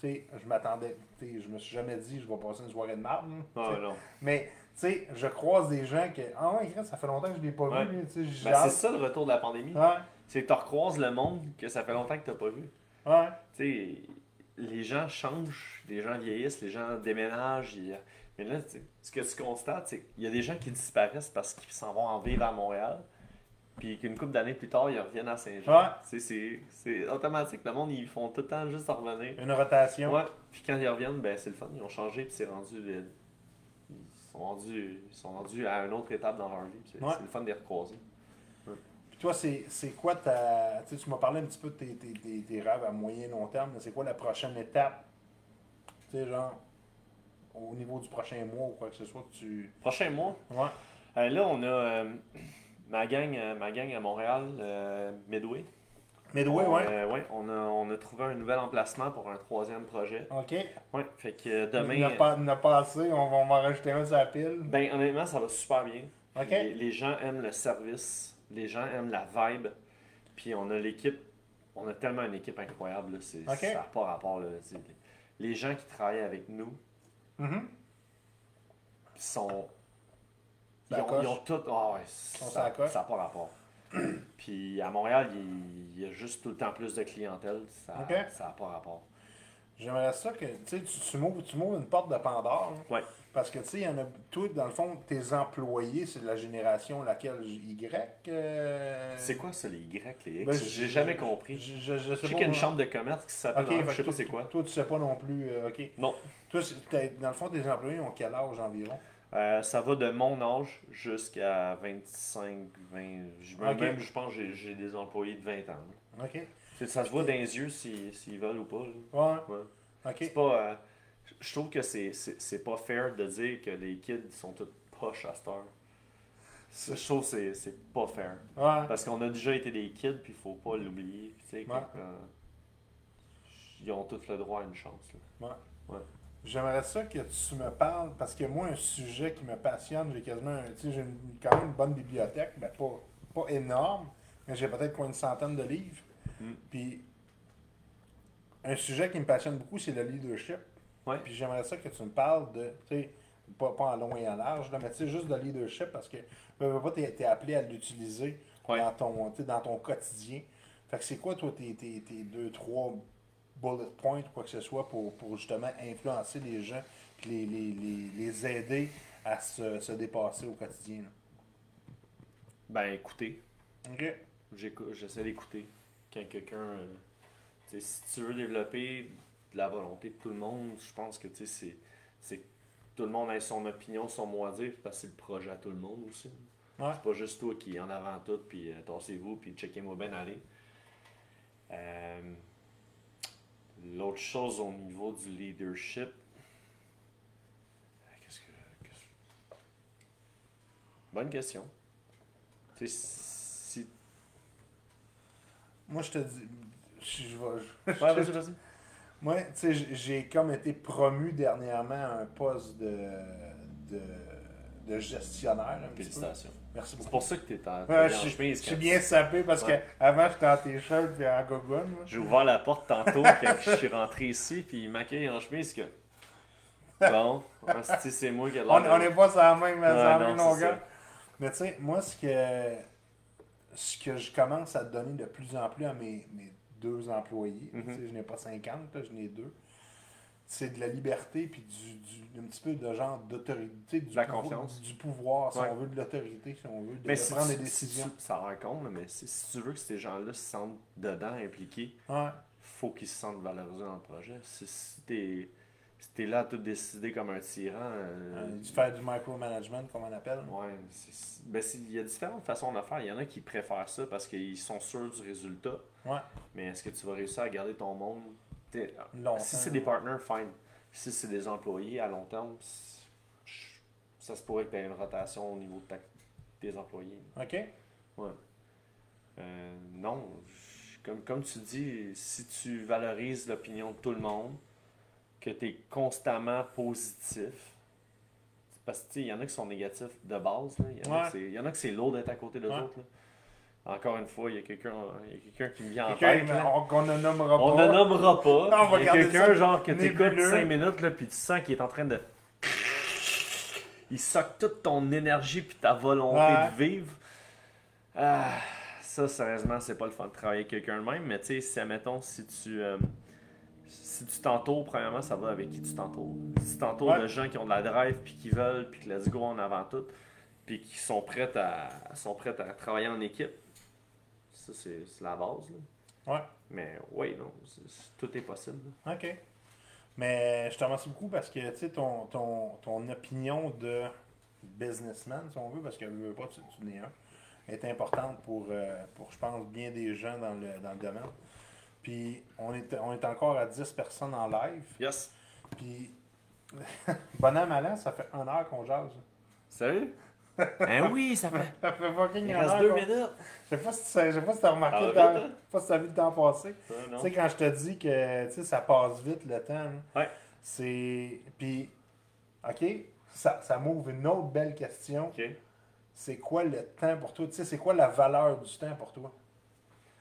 tu sais, je m'attendais, tu sais, je me suis jamais dit, je vais passer une soirée de marde. là, tu Non. Mais, tu sais, je croise des gens que, ah ouais, ça fait longtemps que je l'ai pas Ouais. vu, tu sais, Ben, c'est ça le retour de la pandémie. Ouais, C'est que tu recroises le monde que ça fait longtemps que tu n'as pas vu. ouais, Tu sais, les gens changent, les gens vieillissent, les gens déménagent. Mais là, tu sais, ce que tu constates, c'est qu'il y a des gens qui disparaissent parce qu'ils s'en vont en vivre à Montréal. Puis qu'une couple d'années plus tard, ils reviennent à Saint-Jean. Ouais. C'est automatique. Le monde, ils font tout le temps juste revenir. une rotation. Ouais. Puis quand ils reviennent, ben c'est le fun. Ils ont changé, puis c'est rendu. euh, Ils sont rendus, ils sont rendus à une autre étape dans leur vie. C'est Ouais. le fun de les recroiser. Puis toi, c'est quoi ta. Tu sais, tu m'as parlé un petit peu de tes, tes, tes, tes rêves à moyen et long terme, mais c'est quoi la prochaine étape? Tu sais, genre, au niveau du prochain mois ou quoi que ce soit que tu. Prochain mois, Ouais. euh, là, on a euh, ma, gang, euh, ma gang à Montréal, Midway. Midway, On, ouais. ouais, on, a, on a trouvé un nouvel emplacement pour un troisième projet. OK. Ouais, fait que Il n'a demain. pas, il n'a pas assez, on va, on va en rajouter un sur la pile. Ben, honnêtement, ça va super bien. OK. Les, les gens aiment le service, les gens aiment la vibe, puis on a l'équipe, on a tellement une équipe incroyable, là, c'est, Ok. ça n'a pas rapport. Là, les gens qui travaillent avec nous Mhm. sont. Ils ont, ils ont tout. ouais, On ça n'a pas rapport. [clears throat] puis à Montréal, il, y a juste tout le temps plus de clientèle, ça n'a pas rapport. J'aimerais ça que tu tu m'ouvres une porte de Pandore. hein. Ouais. Parce que tu sais, il y en a. Toi, dans le fond, tes employés, c'est de la génération laquelle? Y? euh, C'est quoi ça, les Y, les X? Ben, J'ai jamais compris. Je, je, je sais qu'il y a une chambre de commerce qui s'appelle. Ok, dans- fait je sais pas toi- c'est quoi. Toi, tu sais pas non plus. euh, ok. Non. Toi, dans le fond, tes employés ont quel âge environ? Euh, ça va de mon âge jusqu'à 25, 20. Je, Ok. Même, je pense que j'ai- des employés de 20 ans. Ok. Ça se voit dans les yeux s'ils s'ils veulent ou pas. Ouais. Ouais. Ok. C'est pas. Je trouve que c'est- c'est c'est pas fair de dire que les kids sont tous poches à cette heure. Ça, Je trouve que c'est- c'est pas fair. Ouais. Parce qu'on a déjà été des kids, puis il faut pas l'oublier. Ouais. euh, ils ont tous le droit à une chance. là. J'aimerais ça que tu me parles, parce que moi, un sujet qui me passionne, j'ai quasiment, un- tu sais, j'ai une- quand même une bonne bibliothèque, ben pas, pas énorme, mais j'ai peut-être quoi une centaine de livres. Mm. Puis, un sujet qui me passionne beaucoup, c'est le leadership. Ouais. Puis j'aimerais ça que tu me parles de, tu sais, pas, pas en long et en large, là, mais tu sais, juste de leadership, parce que, t'es t'es appelé à l'utiliser Ouais. dans, ton, tu dans ton quotidien. Fait que c'est quoi, toi, tes, tes, tes deux, trois bullet points ou quoi que ce soit pour, pour justement influencer les gens puis les, les, les, les aider à se, se dépasser au quotidien. là? Ben, écoutez, OK. j'essaie d'écouter. Quand quelqu'un. euh, tu sais, si tu veux développer de la volonté de tout le monde, je pense que c'est- c'est que tout le monde ait son opinion, son mot à dire, parce que c'est le projet à tout le monde aussi. Ouais. C'est pas juste toi qui est en avant tout, puis euh, tassez-vous, puis checkez-moi bien aller. Euh, L'autre chose au niveau du leadership. Qu'est-ce que. Bonne question. Si. Moi, je te dis. Je, je vais- je- Ouais, vas-y, vas-y. Moi, tu sais, j'ai- comme été promu dernièrement à un poste de, de, de gestionnaire. un petit peu. Félicitations. Merci C'est beaucoup. pour ça que t'es en, Ouais, je suis- chemise, je suis bien sapé parce Ouais. que avant j'étais en t-shirt et en gogoune. J'ai ouvert la porte tantôt quand je suis rentré ici, puis il m'accueille en chemise que. Bon, c'est moi qui ai l'air On n'est pas sur la même, Ouais, même non, c'est longueur. ça. Mais tu sais, moi, ce que, ce que je commence à donner de plus en plus à mes, mes deux employés, Mhm. je n'ai pas 50, là, je n'ai deux, c'est de la liberté puis du, du- un petit peu de genre d'autorité, du, la pouvoir- confiance. du pouvoir, si Ouais. on veut, de l'autorité, si on veut, de, Mais si prendre tu- des si décisions. tu- ça rend compte, mais si, si tu veux que ces gens-là se sentent dedans, impliqués, Ouais. faut qu'ils se sentent valorisés dans le projet. Si, si t'es si t'es là à tout décider comme un tyran, euh, Euh, du faire du micromanagement, comme on appelle. ouais, c'est- ben, il y a différentes façons de faire. Il y en a qui préfèrent ça parce qu'ils sont sûrs du résultat. Ouais. Mais est-ce que tu vas réussir à garder ton monde? Longtemps. Si c'est des partners, fine. Si c'est des employés à long terme, ça se pourrait que tu aies une rotation au niveau de ta- tes employés. OK? Euh, non, comme, comme tu dis, si tu valorises l'opinion de tout le monde, que tu es constamment positif, parce que tu sais, il y en a qui sont négatifs de base, il y en a Ouais. que c'est- il y en a que c'est lourd d'être à côté des Ouais. autres. là. Encore une fois, il y a quelqu'un qui me vient en tête. on- qu'on ne nommera On pas. ne nommera pas. [laughs] On Il y a quelqu'un genre que tu écoutes nébuleux. 5 minutes là, puis tu sens qu'il est en train de. [laughs] Il soque toute ton énergie puis ta volonté Ouais. de vivre. Ah, ça, sérieusement, c'est pas le fun de travailler avec quelqu'un de même, mais tu sais, si, admettons, si tu. euh, si tu t'entoures, premièrement, ça va avec qui tu t'entoures. Si tu t'entoures Ouais. de gens qui ont de la drive, puis qui veulent, puis que let's go en avant tout, puis qui sont prêts à, sont prêts à travailler en équipe, ça, c'est la base. Là. Ouais. Mais oui, non, tout est possible. là. OK. Mais je te remercie beaucoup parce que, tu sais, ton, ton, ton opinion de businessman, si on veut, parce que veux pas, tu, tu n'es un, est importante pour, euh, pour, je pense, bien des gens dans le, dans le domaine. Puis, on est, on est encore à 10 personnes en live. Yes. Puis, [laughs] bon an, mal an, ça fait une heure qu'on jase. Salut? [laughs] hein oui, ça fait. Ça fait fucking Il une reste heure deux minutes. Je sais pas si tu sais- je sais pas si t'as remarqué, Ah, le temps- hein? je sais pas si t'as vu le temps passer. Non. Tu sais, quand je te dis que tu sais, ça passe vite le temps, là, Ouais. c'est. Puis, OK, ça, ça m'ouvre une autre belle question. Ok. C'est quoi le temps pour toi? Tu sais, c'est quoi la valeur du temps pour toi?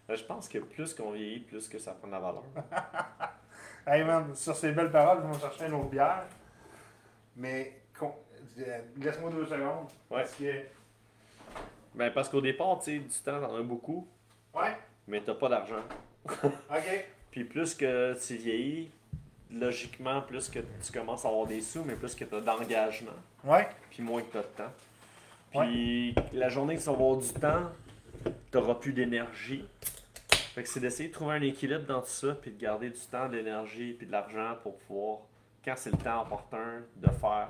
Euh, Je pense que plus qu'on vieillit, plus que ça prend de la valeur. [laughs] Hey man, sur ces belles paroles, je vais me chercher une autre bière. Mais, euh, laisse-moi deux secondes. Ouais. Parce que. Ben, parce qu'au départ, tu sais, du temps, t'en as beaucoup, Ouais, mais t'as pas d'argent. [laughs] OK. Puis plus que tu vieillis, logiquement, plus que tu commences à avoir des sous, mais plus que tu as d'engagement, Ouais, puis moins que tu as de temps. Puis la journée que tu vas avoir du temps, tu n'auras plus d'énergie. Fait que c'est d'essayer de trouver un équilibre dans tout ça, puis de garder du temps, de l'énergie, puis de l'argent pour pouvoir, quand c'est le temps opportun, de faire.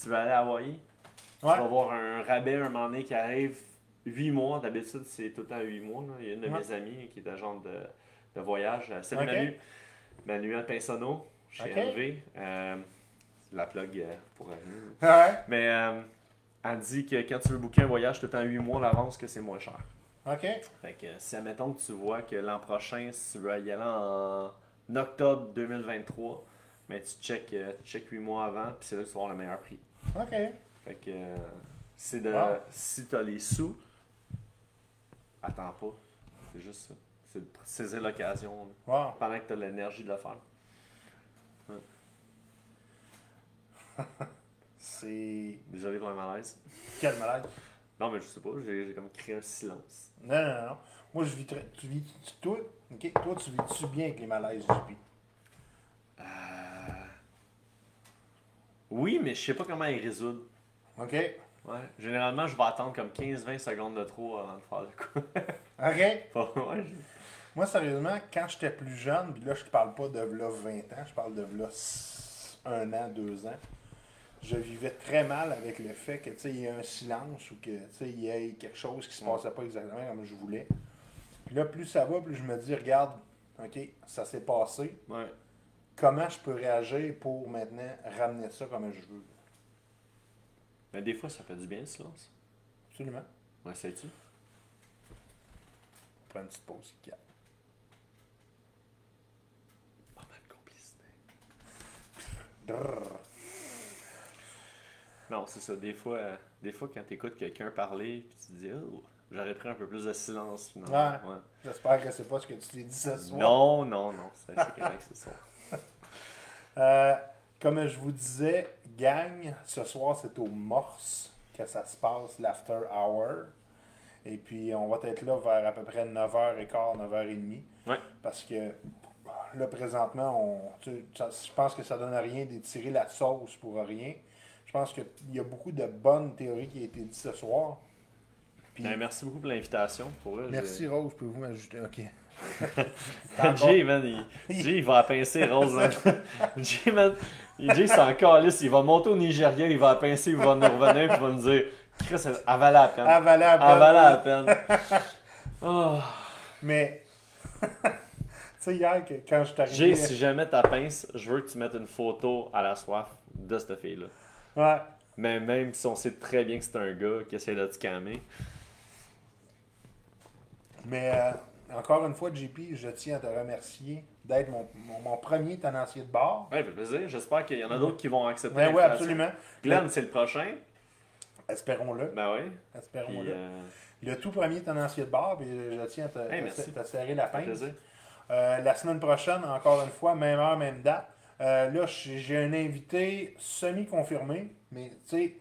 Tu vas aller à Hawaï, tu ouais. vas avoir un rabais un moment donné qui arrive 8 mois. D'habitude, c'est tout le temps 8 mois. là. Il y a une de Ouais. mes amies qui est agente de, de voyage. Euh, Salut Ok. Manu. Manuel Pinsonneau, chez Ok. LV. Euh, c'est la plug euh, pour elle. Ouais, Mais euh, elle dit que quand tu veux booker un voyage le temps 8 mois à l'avance, que c'est moins cher. OK. Fait que si, admettons que tu vois que l'an prochain, si tu veux y aller en octobre 2023, Mais tu check, euh, tu check 8 mois avant, puis c'est là que tu vas avoir le meilleur prix. OK. Fait que euh, c'est de, Wow. si tu as les sous, attends pas. C'est juste ça. C'est de saisir l'occasion Wow. pendant que tu as l'énergie de le faire. [laughs] C'est. Désolé pour le malaise. Quel malade. Non, mais je sais pas, j'ai comme créé un silence. Non, non, non. Moi, je vis très. Tu vis. tu- toi. Toi, tu vis-tu bien avec les malaises, JP? Euh, Oui, mais je sais pas comment ils résoudre. OK. Ouais. Généralement, je vais attendre comme 15-20 secondes de trop avant de faire le coup. [laughs] OK. ouais, Moi, sérieusement, quand j'étais plus jeune, puis là, je te parle pas de là 20 ans, je parle de là 1 an, 2 ans, je vivais très mal avec le fait que, il y ait un silence ou que, il y ait quelque chose qui se passait pas exactement comme je voulais. Puis là, plus ça va, plus je me dis, regarde, OK, ça s'est passé. ouais. Comment je peux réagir pour maintenant ramener ça comme je veux? Mais des fois, ça fait du bien le silence. Absolument. Ouais, sais-tu? On prend une petite pause. Gab. Pas mal de complicité. Non, c'est ça. Des fois, euh, des fois quand tu écoutes quelqu'un parler, puis tu te dis, oh, j'aurais pris un peu plus de silence. Ouais. J'espère que c'est pas ce que tu t'es dit ce soir. Non, non, non. C'est [laughs] correct, c'est ça. Euh, comme je vous disais, gang, ce soir c'est au Morse que ça se passe, l'after hour. Et puis on va être là vers à peu près 9h15, 9h30. Ouais. Parce que là présentement, on, tu- ça- je pense que ça donne à rien d'étirer la sauce pour rien. Je pense qu'il y a beaucoup de bonnes théories qui ont été dites ce soir. Puis- Ben, merci beaucoup pour l'invitation. Pour eux, merci Rose, pouvez-vous m'ajouter? Ok. [laughs] Jay, man, il, [laughs] Jay, il va pincer Rose. hein. [laughs] Jay, man, Jay, c'est encore lisse. Il va monter au Nigeria, il va pincer, il va nous revenir, puis il va nous dire Chris, valait la peine. Avaler à peine. la peine. Oh. Mais, tu sais, hier, quand je suis arrivé. Jay, si jamais ta pince, je veux que tu mettes une photo à la soif de cette fille-là. Ouais. Mais même si on sait très bien que c'est un gars qui essaie de te scammer. Mais euh, encore une fois, JP, je tiens à te remercier d'être mon, mon, mon premier tenancier de bord. Ouais, ça fait plaisir. J'espère qu'il y en a d'autres qui vont accepter. Ben oui, absolument. Glenn, c'est le prochain. Espérons-le. Ben oui. Espérons-le. euh, Le tout premier tenancier de bord, puis je tiens à te, Hey, te- te serrer la pince. Euh, la semaine prochaine, encore une fois, même heure, même date. Euh, là, j'ai un invité semi-confirmé, mais tu sais,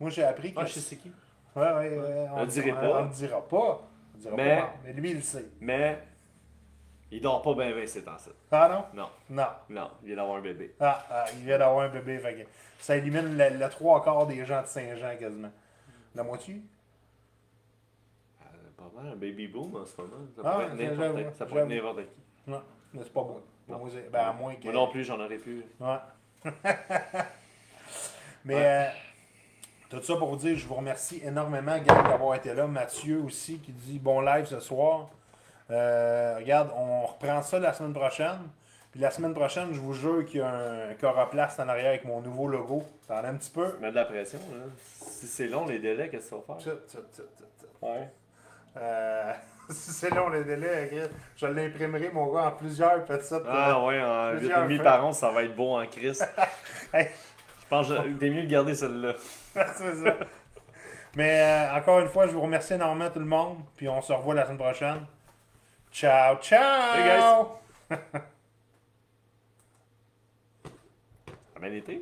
moi j'ai appris que. Ah, je sais c'est qui. Ouais, ouais, ouais, On le dirait on- pas. On le dira pas. On le dira Mais- pas, mais lui, il le sait. Mais il dort pas bien bien ces temps-ci. Ah non? Non, Non. non, il vient d'avoir un bébé. Ah, ah, il vient d'avoir un bébé, fait que ça élimine le, le trois quarts des gens de Saint-Jean quasiment. La moitié? Euh, pas mal, un baby boom en ce moment. Ça Ah, pourrait être n'importe qui. Non, mais c'est pas moi. Non. moi, c'est- ben, à moins que. Moi non plus, j'en aurais pu. Ouais. [laughs] Mais Ouais. euh, tout ça pour vous dire, je vous remercie énormément, gang, d'avoir été là. Mathieu aussi qui dit bon live ce soir. Euh, regarde, on reprend ça la semaine prochaine. Puis la semaine prochaine, je vous jure qu'il y a un coroplaste en arrière avec mon nouveau logo. T'en as un petit peu? Mets de la pression, là. Si c'est long, les délais, qu'est-ce que ça va faire? Tut, tut, tut. Ouais. Euh, [laughs] si c'est long le délai, je l'imprimerai mon gars en plusieurs petites. Ah ouais, en Plusieurs 8,5 feuilles. par once, ça va être beau en crise. [laughs] Hey. Je pense que t'es mieux de garder celle-là. [laughs] c'est ça. Mais euh, encore une fois, je vous remercie énormément tout le monde. Puis on se revoit la semaine prochaine. Ciao, ciao! Hey, guys. Été?